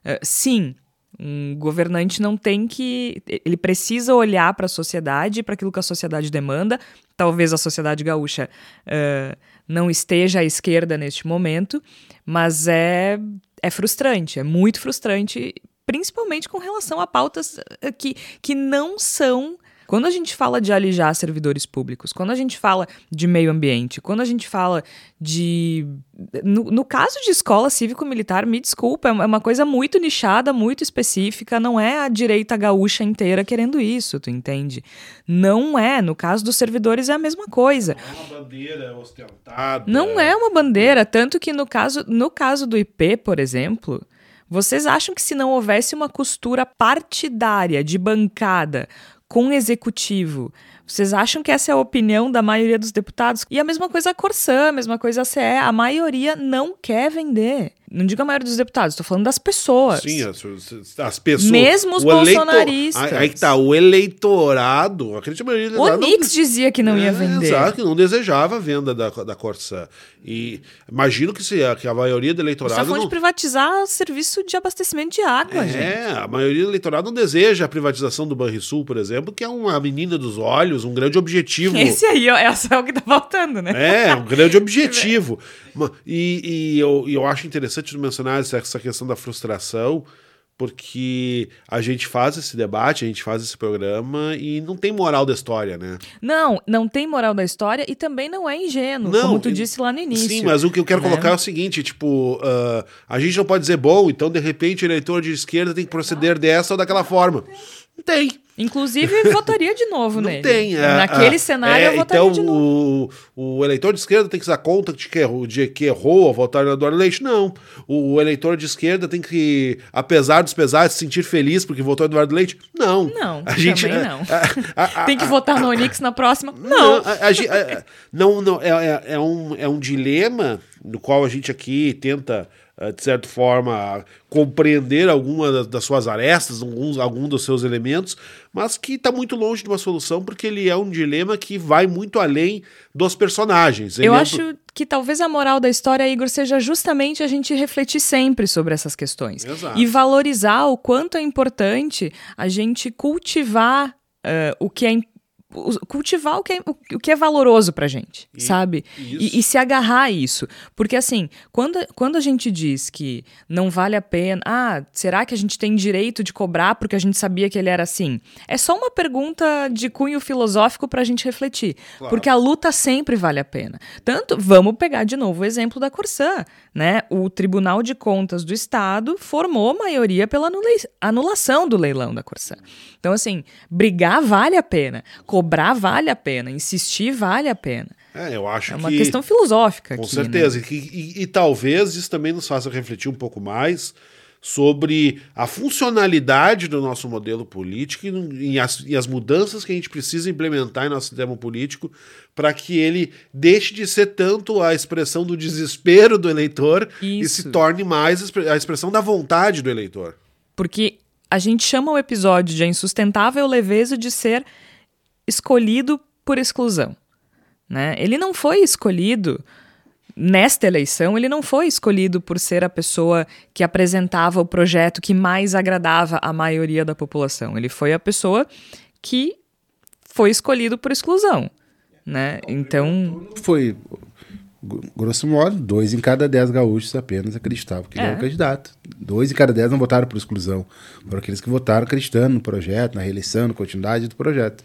[SPEAKER 1] Uh, sim, um governante não tem que. Ele precisa olhar para a sociedade, para aquilo que a sociedade demanda. Talvez a sociedade gaúcha uh, não esteja à esquerda neste momento, mas é é frustrante, é muito frustrante, principalmente com relação a pautas eh, que, que não são. Quando a gente fala de alijar servidores públicos, quando a gente fala de meio ambiente, quando a gente fala de. No, no caso de escola cívico-militar, me desculpa, é, é uma coisa muito nichada, muito específica, não é a direita gaúcha inteira querendo isso, tu entende? Não é. No caso dos servidores é a mesma coisa.
[SPEAKER 2] Não é uma bandeira ostentada.
[SPEAKER 1] Não é uma bandeira, tanto que no caso, no caso do IP, por exemplo. Vocês acham que se não houvesse uma costura partidária de bancada com o executivo, vocês acham que essa é a opinião da maioria dos deputados? E a mesma coisa a Corsã, a mesma coisa a CE, a maioria não quer vender. Não digo a maioria dos deputados, estou falando das pessoas.
[SPEAKER 2] Sim, as, as pessoas.
[SPEAKER 1] Mesmo os bolsonaristas.
[SPEAKER 2] Eleitor, aí que tá, o eleitorado. Acredito maioria
[SPEAKER 1] o Onix dizia que não
[SPEAKER 2] é,
[SPEAKER 1] ia vender.
[SPEAKER 2] Exato, que não desejava a venda da, da Corsã. E imagino que, se, que a maioria do eleitorado.
[SPEAKER 1] Só foi
[SPEAKER 2] não...
[SPEAKER 1] privatizar o serviço de abastecimento de água,
[SPEAKER 2] é,
[SPEAKER 1] gente.
[SPEAKER 2] É, a maioria do eleitorado não deseja a privatização do Banrisul, por exemplo, que é uma menina dos olhos, um grande objetivo.
[SPEAKER 1] Esse aí, ó, essa é o que tá faltando, né?
[SPEAKER 2] É, um grande objetivo. E, e eu, eu acho interessante mencionar essa, questão da frustração, porque a gente faz esse debate, a gente faz esse programa e não tem moral da história, né?
[SPEAKER 1] Não, não tem moral da história e também não é ingênuo, não, como tu disse lá no início.
[SPEAKER 2] Sim, mas o que eu quero né? colocar é o seguinte, tipo, uh, a gente não pode dizer, bom, então de repente o eleitor de esquerda tem que proceder dessa ou daquela forma. Não tem.
[SPEAKER 1] Inclusive, votaria de novo
[SPEAKER 2] não
[SPEAKER 1] nele.
[SPEAKER 2] Tem. É,
[SPEAKER 1] Naquele é, cenário, é, eu votaria
[SPEAKER 2] então,
[SPEAKER 1] de novo.
[SPEAKER 2] O, o eleitor de esquerda tem que dar conta de que, errou, de que errou ao votar no Eduardo Leite? Não. O eleitor de esquerda tem que, apesar dos pesares, se sentir feliz porque votou no Eduardo Leite? Não.
[SPEAKER 1] Não, a gente, também não. A, a, tem que votar no Onix na próxima? Não.
[SPEAKER 2] Não, não, é, é, é, um, é um dilema no qual a gente aqui tenta de certa forma, compreender alguma das suas arestas, alguns, algum dos seus elementos, mas que está muito longe de uma solução, porque ele é um dilema que vai muito além dos personagens.
[SPEAKER 1] Eu acho que talvez a moral da história, Igor, seja justamente a gente refletir sempre sobre essas questões.
[SPEAKER 2] Exato.
[SPEAKER 1] E valorizar o quanto é importante a gente cultivar uh, o que é cultivar o que é, o que é valoroso pra gente, e, sabe? E, e, se agarrar a isso. Porque, assim, quando, quando a gente diz que não vale a pena, ah, será que a gente tem direito de cobrar porque a gente sabia que ele era assim? É só uma pergunta de cunho filosófico pra gente refletir. Claro. Porque a luta sempre vale a pena. Tanto, vamos pegar de novo o exemplo da Corsã, né? O Tribunal de Contas do Estado formou maioria pela anulação do leilão da Corsã. Então, assim, brigar vale a pena cobrar vale a pena, insistir vale a pena.
[SPEAKER 2] É, eu acho
[SPEAKER 1] que. É uma
[SPEAKER 2] que,
[SPEAKER 1] questão filosófica.
[SPEAKER 2] Com
[SPEAKER 1] aqui,
[SPEAKER 2] certeza.
[SPEAKER 1] Né?
[SPEAKER 2] E, e, e, talvez isso também nos faça refletir um pouco mais sobre a funcionalidade do nosso modelo político e, e, as, as mudanças que a gente precisa implementar em nosso sistema político para que ele deixe de ser tanto a expressão do desespero do eleitor Isso. e se torne mais a expressão da vontade do eleitor.
[SPEAKER 1] Porque a gente chama o episódio de a insustentável leveza de ser escolhido por exclusão. Né? Ele não foi escolhido nesta eleição, ele não foi escolhido por ser a pessoa que apresentava o projeto que mais agradava a maioria da população. Ele foi a pessoa que foi escolhido por exclusão. Né? Então.
[SPEAKER 3] Foi, grosso modo, dois em cada dez gaúchos apenas acreditavam que ele é. era o candidato. Dois em cada dez não votaram por exclusão. Foram aqueles que votaram acreditando no projeto, na reeleição, na continuidade do projeto.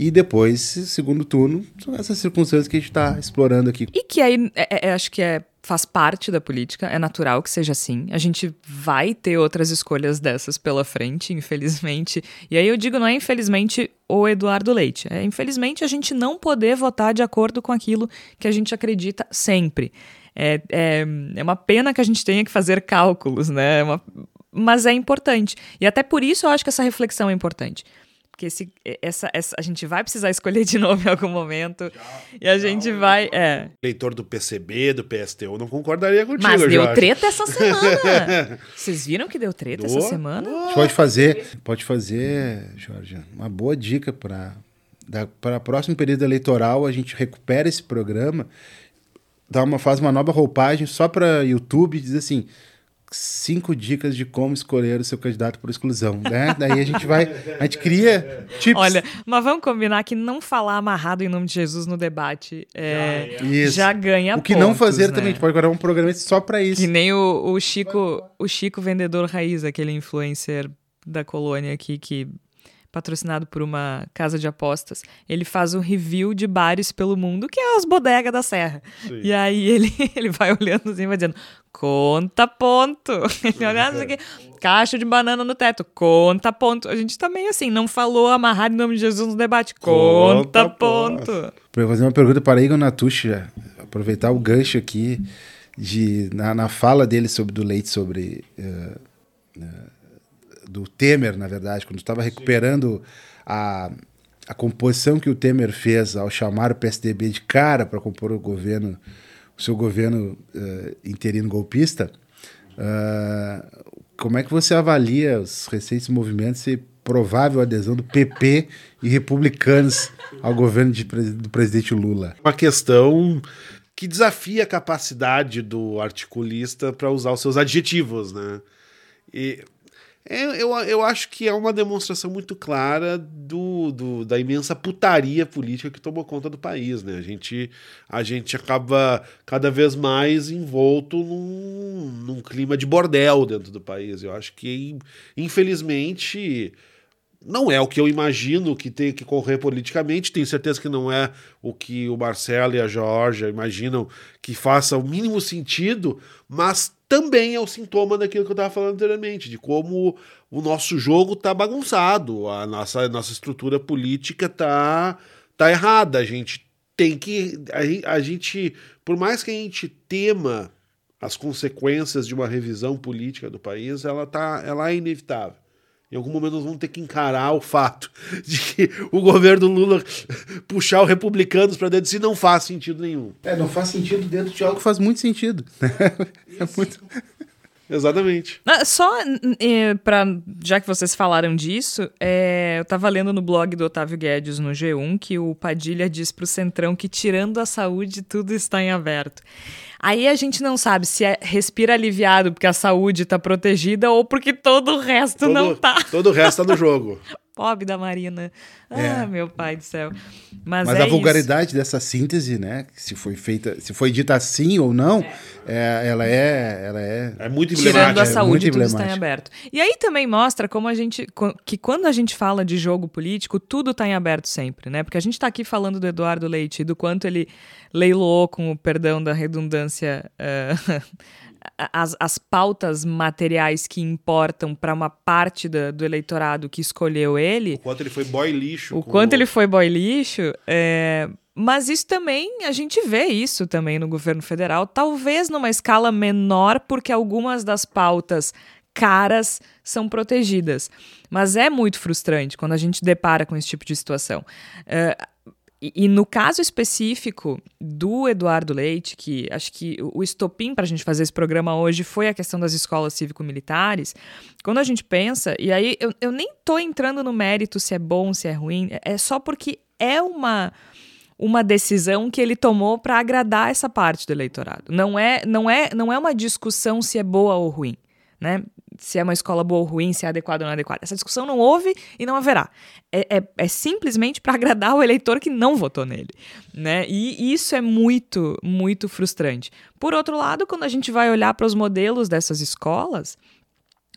[SPEAKER 3] E depois, segundo turno, são essas circunstâncias que a gente está explorando aqui.
[SPEAKER 1] E que aí, é, é, acho que é, faz parte da política, é natural que seja assim. A gente vai ter outras escolhas dessas pela frente, infelizmente. E aí eu digo, não é infelizmente o Eduardo Leite, é infelizmente a gente não poder votar de acordo com aquilo que a gente acredita sempre. É, é, é uma pena que a gente tenha que fazer cálculos, né? É uma, mas é importante. E até por isso eu acho que essa reflexão é importante. Porque esse, essa, essa, a gente vai precisar escolher de novo em algum momento. Já, e a gente vai. É.
[SPEAKER 2] Leitor do PCB, do PSTU, não concordaria contigo.
[SPEAKER 1] Mas deu Jorge. treta essa semana. Vocês viram que deu treta do... essa semana?
[SPEAKER 3] Pode fazer, pode fazer, Jorge, uma boa dica para para o próximo período eleitoral a gente recupera esse programa, dá uma faz uma nova roupagem só para YouTube, diz assim cinco dicas de como escolher o seu candidato por exclusão, né? Daí a gente vai, a gente cria tips.
[SPEAKER 1] Olha, mas vamos combinar que não falar amarrado em nome de Jesus no debate é, já, já ganha
[SPEAKER 3] O que
[SPEAKER 1] pontos,
[SPEAKER 3] não fazer
[SPEAKER 1] né?
[SPEAKER 3] também, a gente pode guardar um programa só para isso.
[SPEAKER 1] Que nem o, o Chico, o Chico vendedor raiz, aquele influencer da colônia aqui que patrocinado por uma casa de apostas. Ele faz um review de bares pelo mundo, que é as bodegas da Serra. Sim. E aí ele, ele vai olhando assim, vai dizendo: conta ponto. Ele olhando aqui, caixa de banana no teto, conta ponto. A gente também, assim, não falou amarrar em nome de Jesus no debate, conta, conta ponto.
[SPEAKER 3] Vou fazer uma pergunta para Igor Natucci, aproveitar o gancho aqui de, na, na fala dele sobre do leite sobre. Uh, uh, do Temer, na verdade, quando estava recuperando a, a composição que o Temer fez ao chamar o PSDB de cara para compor o governo, o seu governo uh, interino golpista, uh, como é que você avalia os recentes movimentos e provável adesão do PP e republicanos ao governo de, do presidente Lula?
[SPEAKER 2] Uma questão que desafia a capacidade do articulista para usar os seus adjetivos, né? E é, eu, eu acho que é uma demonstração muito clara do, do, da imensa putaria política que tomou conta do país. Né? A, gente, a gente acaba cada vez mais envolto num, num clima de bordel dentro do país. Eu acho que, infelizmente, não é o que eu imagino que tem que correr politicamente. Tenho certeza que não é o que o Marcelo e a Georgia imaginam que faça o mínimo sentido, mas também é o sintoma daquilo que eu estava falando anteriormente, de como o nosso jogo está bagunçado, a nossa, a nossa estrutura política está tá errada. A gente tem que. A, a gente, por mais que a gente tema as consequências de uma revisão política do país, ela, tá, ela é inevitável. Em algum momento nós vamos ter que encarar o fato de que o governo Lula puxar os republicanos para dentro de si não faz sentido nenhum.
[SPEAKER 3] É, não faz sentido dentro de algo que faz muito sentido. é muito...
[SPEAKER 2] Exatamente.
[SPEAKER 1] Ah, só é, para já que vocês falaram disso, é, eu estava lendo no blog do Otávio Guedes no G1 que o Padilha diz para o Centrão que tirando a saúde tudo está em aberto. Aí a gente não sabe se é respira aliviado porque a saúde está protegida ou porque todo o resto
[SPEAKER 2] todo,
[SPEAKER 1] não tá.
[SPEAKER 2] Todo o resto tá no jogo.
[SPEAKER 1] Pobre da Marina. Ah, é. meu pai do céu. Mas,
[SPEAKER 3] Mas
[SPEAKER 1] é
[SPEAKER 3] a vulgaridade isso. dessa síntese, né? Se foi feita, se foi dita assim ou não, é. ela é, ela é.
[SPEAKER 2] É muito
[SPEAKER 1] Tirando a saúde, é tudo está em aberto. E aí também mostra como a gente, que quando a gente fala de jogo político, tudo está em aberto sempre, né? Porque a gente está aqui falando do Eduardo Leite, do quanto ele leiloou, com o perdão da redundância. Uh, as, as pautas materiais que importam para uma parte do, do, eleitorado que escolheu ele. O
[SPEAKER 2] quanto ele foi boy lixo.
[SPEAKER 1] O quanto o... ele foi boy lixo. É... Mas isso também, a gente vê isso também no governo federal, talvez numa escala menor, porque algumas das pautas caras são protegidas. Mas é muito frustrante quando a gente depara com esse tipo de situação. Uh, e, e, no caso específico do Eduardo Leite, que acho que o estopim para a gente fazer esse programa hoje foi a questão das escolas cívico-militares, quando a gente pensa, e aí eu, eu nem tô entrando no mérito se é bom, se é ruim, é só porque é uma uma decisão que ele tomou para agradar essa parte do eleitorado. Não é, não é, não é uma discussão se é boa ou ruim, né? Se é uma escola boa ou ruim, se é adequada ou não é adequada. Essa discussão não houve e não haverá. É, é, é simplesmente para agradar o eleitor que não votou nele, né? E isso é muito, muito frustrante. Por outro lado, quando a gente vai olhar para os modelos dessas escolas,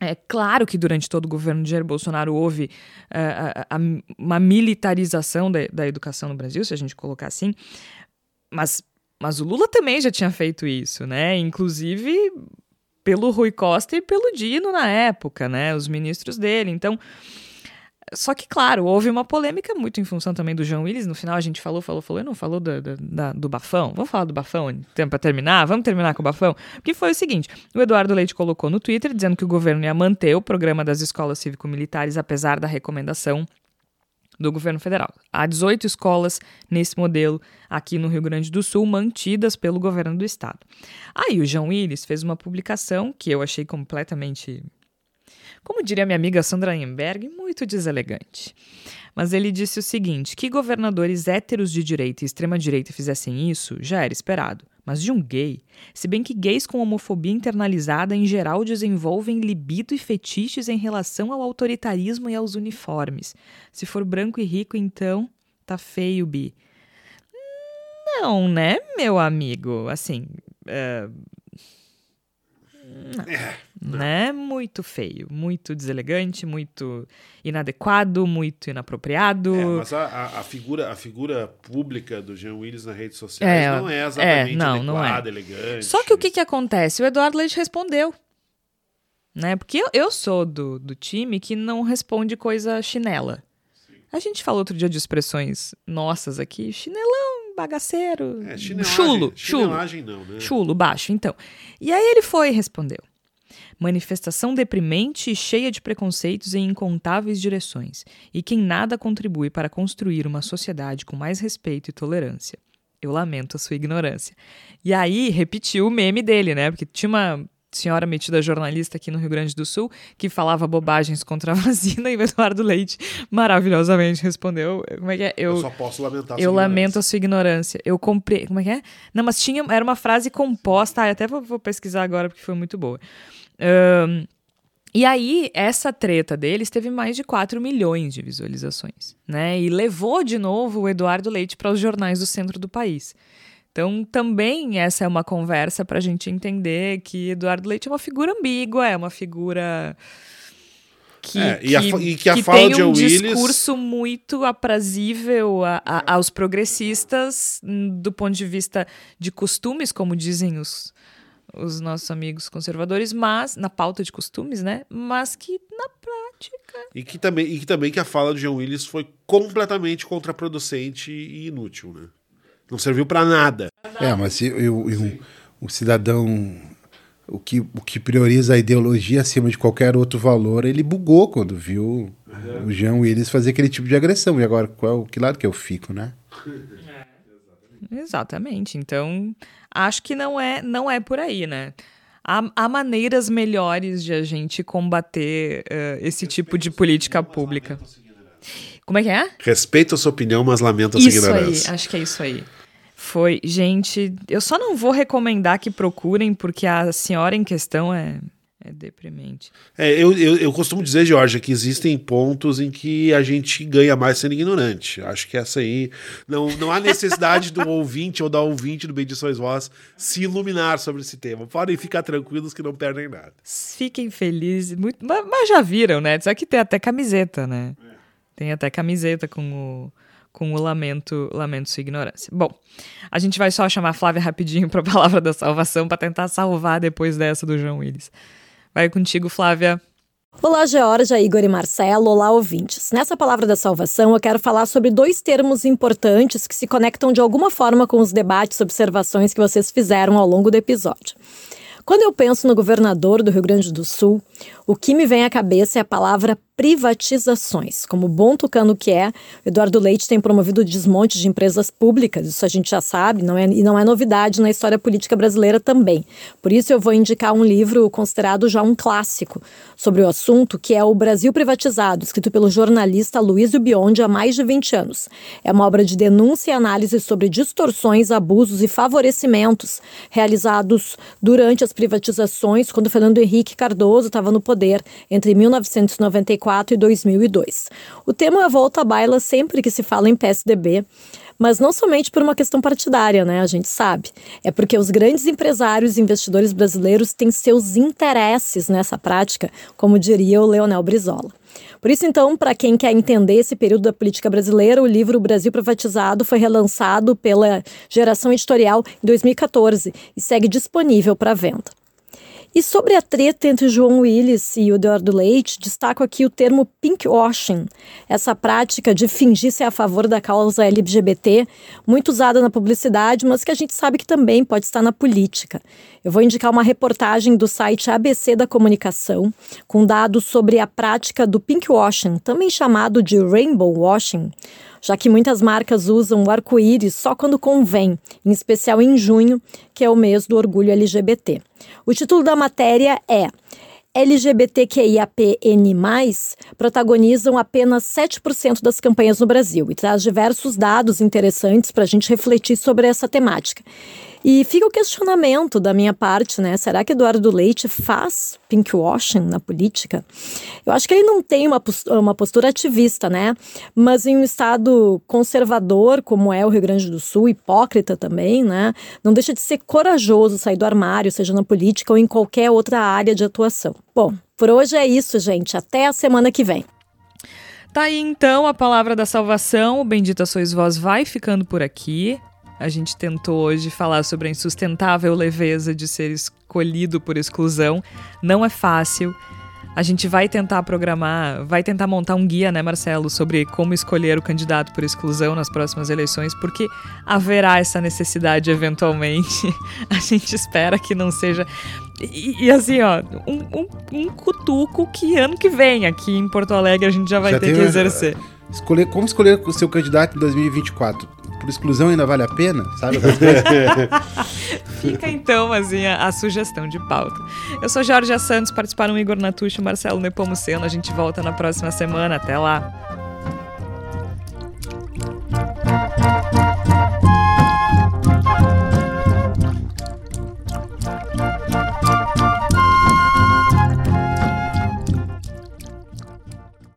[SPEAKER 1] é claro que durante todo o governo de Jair Bolsonaro houve uh, a, a, uma militarização da, da, educação no Brasil, se a gente colocar assim, mas, mas o Lula também já tinha feito isso, né? Inclusive pelo Rui Costa e pelo Dino na época, né? Os ministros dele. Então, só que, claro, houve uma polêmica muito em função também do João Willis. No final a gente falou, falou, falou, e não falou do, do, do Bafão. Vamos falar do Bafão, tempo para terminar? Vamos terminar com o Bafão? Porque foi o seguinte: o Eduardo Leite colocou no Twitter dizendo que o governo ia manter o programa das escolas cívico-militares, apesar da recomendação do governo federal. Há 18 escolas nesse modelo aqui no Rio Grande do Sul, mantidas pelo governo do estado. Aí o João Willis fez uma publicação que eu achei completamente como diria minha amiga Sandra Emberg, muito deselegante. Mas ele disse o seguinte: que governadores héteros de direita e extrema-direita fizessem isso já era esperado. Mas de um gay, se bem que gays com homofobia internalizada em geral desenvolvem libido e fetiches em relação ao autoritarismo e aos uniformes. Se for branco e rico, então tá feio, bi. Não, né, meu amigo? Assim. Uh... Não. É. Né? Muito feio, muito deselegante, muito inadequado, muito inapropriado.
[SPEAKER 2] É, mas a, a, a, figura, a figura pública do Jean Willis nas redes sociais é, não é exatamente é, não, adequada, não é. elegante.
[SPEAKER 1] Só que o que, que acontece? O Eduardo Leite respondeu. Né? Porque eu, eu sou do, do time que não responde coisa chinela. Sim. A gente falou outro dia de expressões nossas aqui, chinelão, bagaceiro, é, chulo, chulo.
[SPEAKER 2] Não, né?
[SPEAKER 1] Chulo, baixo, então. E aí ele foi e respondeu manifestação deprimente e cheia de preconceitos em incontáveis direções, e quem nada contribui para construir uma sociedade com mais respeito e tolerância. Eu lamento a sua ignorância. E aí repetiu o meme dele, né? Porque tinha uma senhora metida jornalista aqui no Rio Grande do Sul que falava bobagens contra a vacina e o Eduardo Leite maravilhosamente respondeu. Como é que é?
[SPEAKER 2] Eu, eu só posso lamentar a
[SPEAKER 1] eu lamento a sua ignorância. Eu comprei como é que é? Não mas tinha era uma frase composta ah, até vou, vou pesquisar agora porque foi muito boa. Um, e aí, essa treta deles teve mais de 4 milhões de visualizações, né? E levou de novo o Eduardo Leite para os jornais do centro do país. Então, também essa é uma conversa para a gente entender que Eduardo Leite é uma figura ambígua, é uma figura que, é, e, a, e que, a que tem um discurso muito aprazível a, a, aos progressistas do ponto de vista de costumes, como dizem os, os nossos amigos conservadores, mas na pauta de costumes, né? Mas que na prática.
[SPEAKER 2] E que também, e que, também que a fala de John Willis foi completamente contraproducente e inútil, né? Não serviu para nada.
[SPEAKER 3] É, mas eu, eu, eu, o cidadão o que, o que prioriza a ideologia acima de qualquer outro valor, ele bugou quando viu uhum. o Jean Willis fazer aquele tipo de agressão. E agora, qual, que lado que eu fico, né?
[SPEAKER 1] É, exatamente. Então, acho que não é, não é por aí, né? Há, há maneiras melhores de a gente combater uh, esse tipo de política pública. Como é que é?
[SPEAKER 2] Respeito a sua opinião, mas lamento a sua ignorância.
[SPEAKER 1] Isso aí, acho que é isso aí. Foi, gente, eu só não vou recomendar que procurem, porque a senhora em questão é é deprimente.
[SPEAKER 2] É, eu, eu, eu, costumo dizer, Jorge, que existem pontos em que a gente ganha mais sendo ignorante. Acho que essa aí. Não, não há necessidade do ouvinte ou da ouvinte do Bendições Voz se iluminar sobre esse tema. Podem ficar tranquilos que não perdem nada.
[SPEAKER 1] Fiquem felizes. Muito, mas, mas já viram, né? Só que tem até camiseta, né? É. Tem até camiseta com o com o lamento, lamento sua ignorância. Bom, a gente vai só chamar a Flávia rapidinho para a palavra da salvação para tentar salvar depois dessa do João Willis. Vai contigo, Flávia.
[SPEAKER 4] Olá, Georgia, Igor e Marcelo. Olá, ouvintes. Nessa palavra da salvação, eu quero falar sobre dois termos importantes que se conectam de alguma forma com os debates e observações que vocês fizeram ao longo do episódio. Quando eu penso no governador do Rio Grande do Sul, o que me vem à cabeça é a palavra privatizações. Como bom tucano que é, Eduardo Leite tem promovido o desmonte de empresas públicas, isso a gente já sabe, não é, e não é novidade na história política brasileira também. Por isso eu vou indicar um livro considerado já um clássico sobre o assunto, que é O Brasil Privatizado, escrito pelo jornalista Luiz Biondi há mais de 20 anos. É uma obra de denúncia e análise sobre distorções, abusos e favorecimentos realizados durante as privatizações, quando Fernando Henrique Cardoso estava no poder entre 1994 2004 e 2002. O tema volta à baila sempre que se fala em PSDB, mas não somente por uma questão partidária, né? A gente sabe. É porque os grandes empresários e investidores brasileiros têm seus interesses nessa prática, como diria o Leonel Brizola. Por isso, então, para quem quer entender esse período da política brasileira, o livro Brasil Privatizado foi relançado pela Geração Editorial em 2014 e segue disponível para venda. E sobre a treta entre João Willis e o Eduardo Leite, destaco aqui o termo pinkwashing, essa prática de fingir ser a favor da causa LGBT, muito usada na publicidade, mas que a gente sabe que também pode estar na política. Eu vou indicar uma reportagem do site ABC da Comunicação, com dados sobre a prática do pinkwashing, também chamado de rainbow washing já que muitas marcas usam o arco-íris só quando convém, em especial em junho, que é o mês do orgulho LGBT. O título da matéria é LGBTQIAPN+, protagonizam apenas 7% das campanhas no Brasil e traz diversos dados interessantes para a gente refletir sobre essa temática. E fica o questionamento da minha parte, né? Será que Eduardo Leite faz pinkwashing na política? Eu acho que ele não tem uma postura, uma postura ativista, né? Mas em um estado conservador, como é o Rio Grande do Sul, hipócrita também, né? Não deixa de ser corajoso sair do armário, seja na política ou em qualquer outra área de atuação. Bom, por hoje é isso, gente. Até a semana que vem.
[SPEAKER 1] Tá aí então a palavra da salvação. O Bendita Sois Vós vai ficando por aqui. A gente tentou hoje falar sobre a insustentável leveza de ser escolhido por exclusão. Não é fácil. A gente vai tentar programar, vai tentar montar um guia, né, Marcelo, sobre como escolher o candidato por exclusão nas próximas eleições, porque haverá essa necessidade eventualmente. A gente espera que não seja. E, e assim, ó, um, um, um, cutuco que ano que vem aqui em Porto Alegre a gente já vai já ter que exercer.
[SPEAKER 3] Escolher, como escolher o seu candidato em 2024? Por exclusão ainda vale a pena, sabe?
[SPEAKER 1] Fica então, assim, a, a, sugestão de pauta. Eu sou Jorge Santos, participaram Igor Natucci e Marcelo Nepomuceno. A gente volta na próxima semana. Até lá!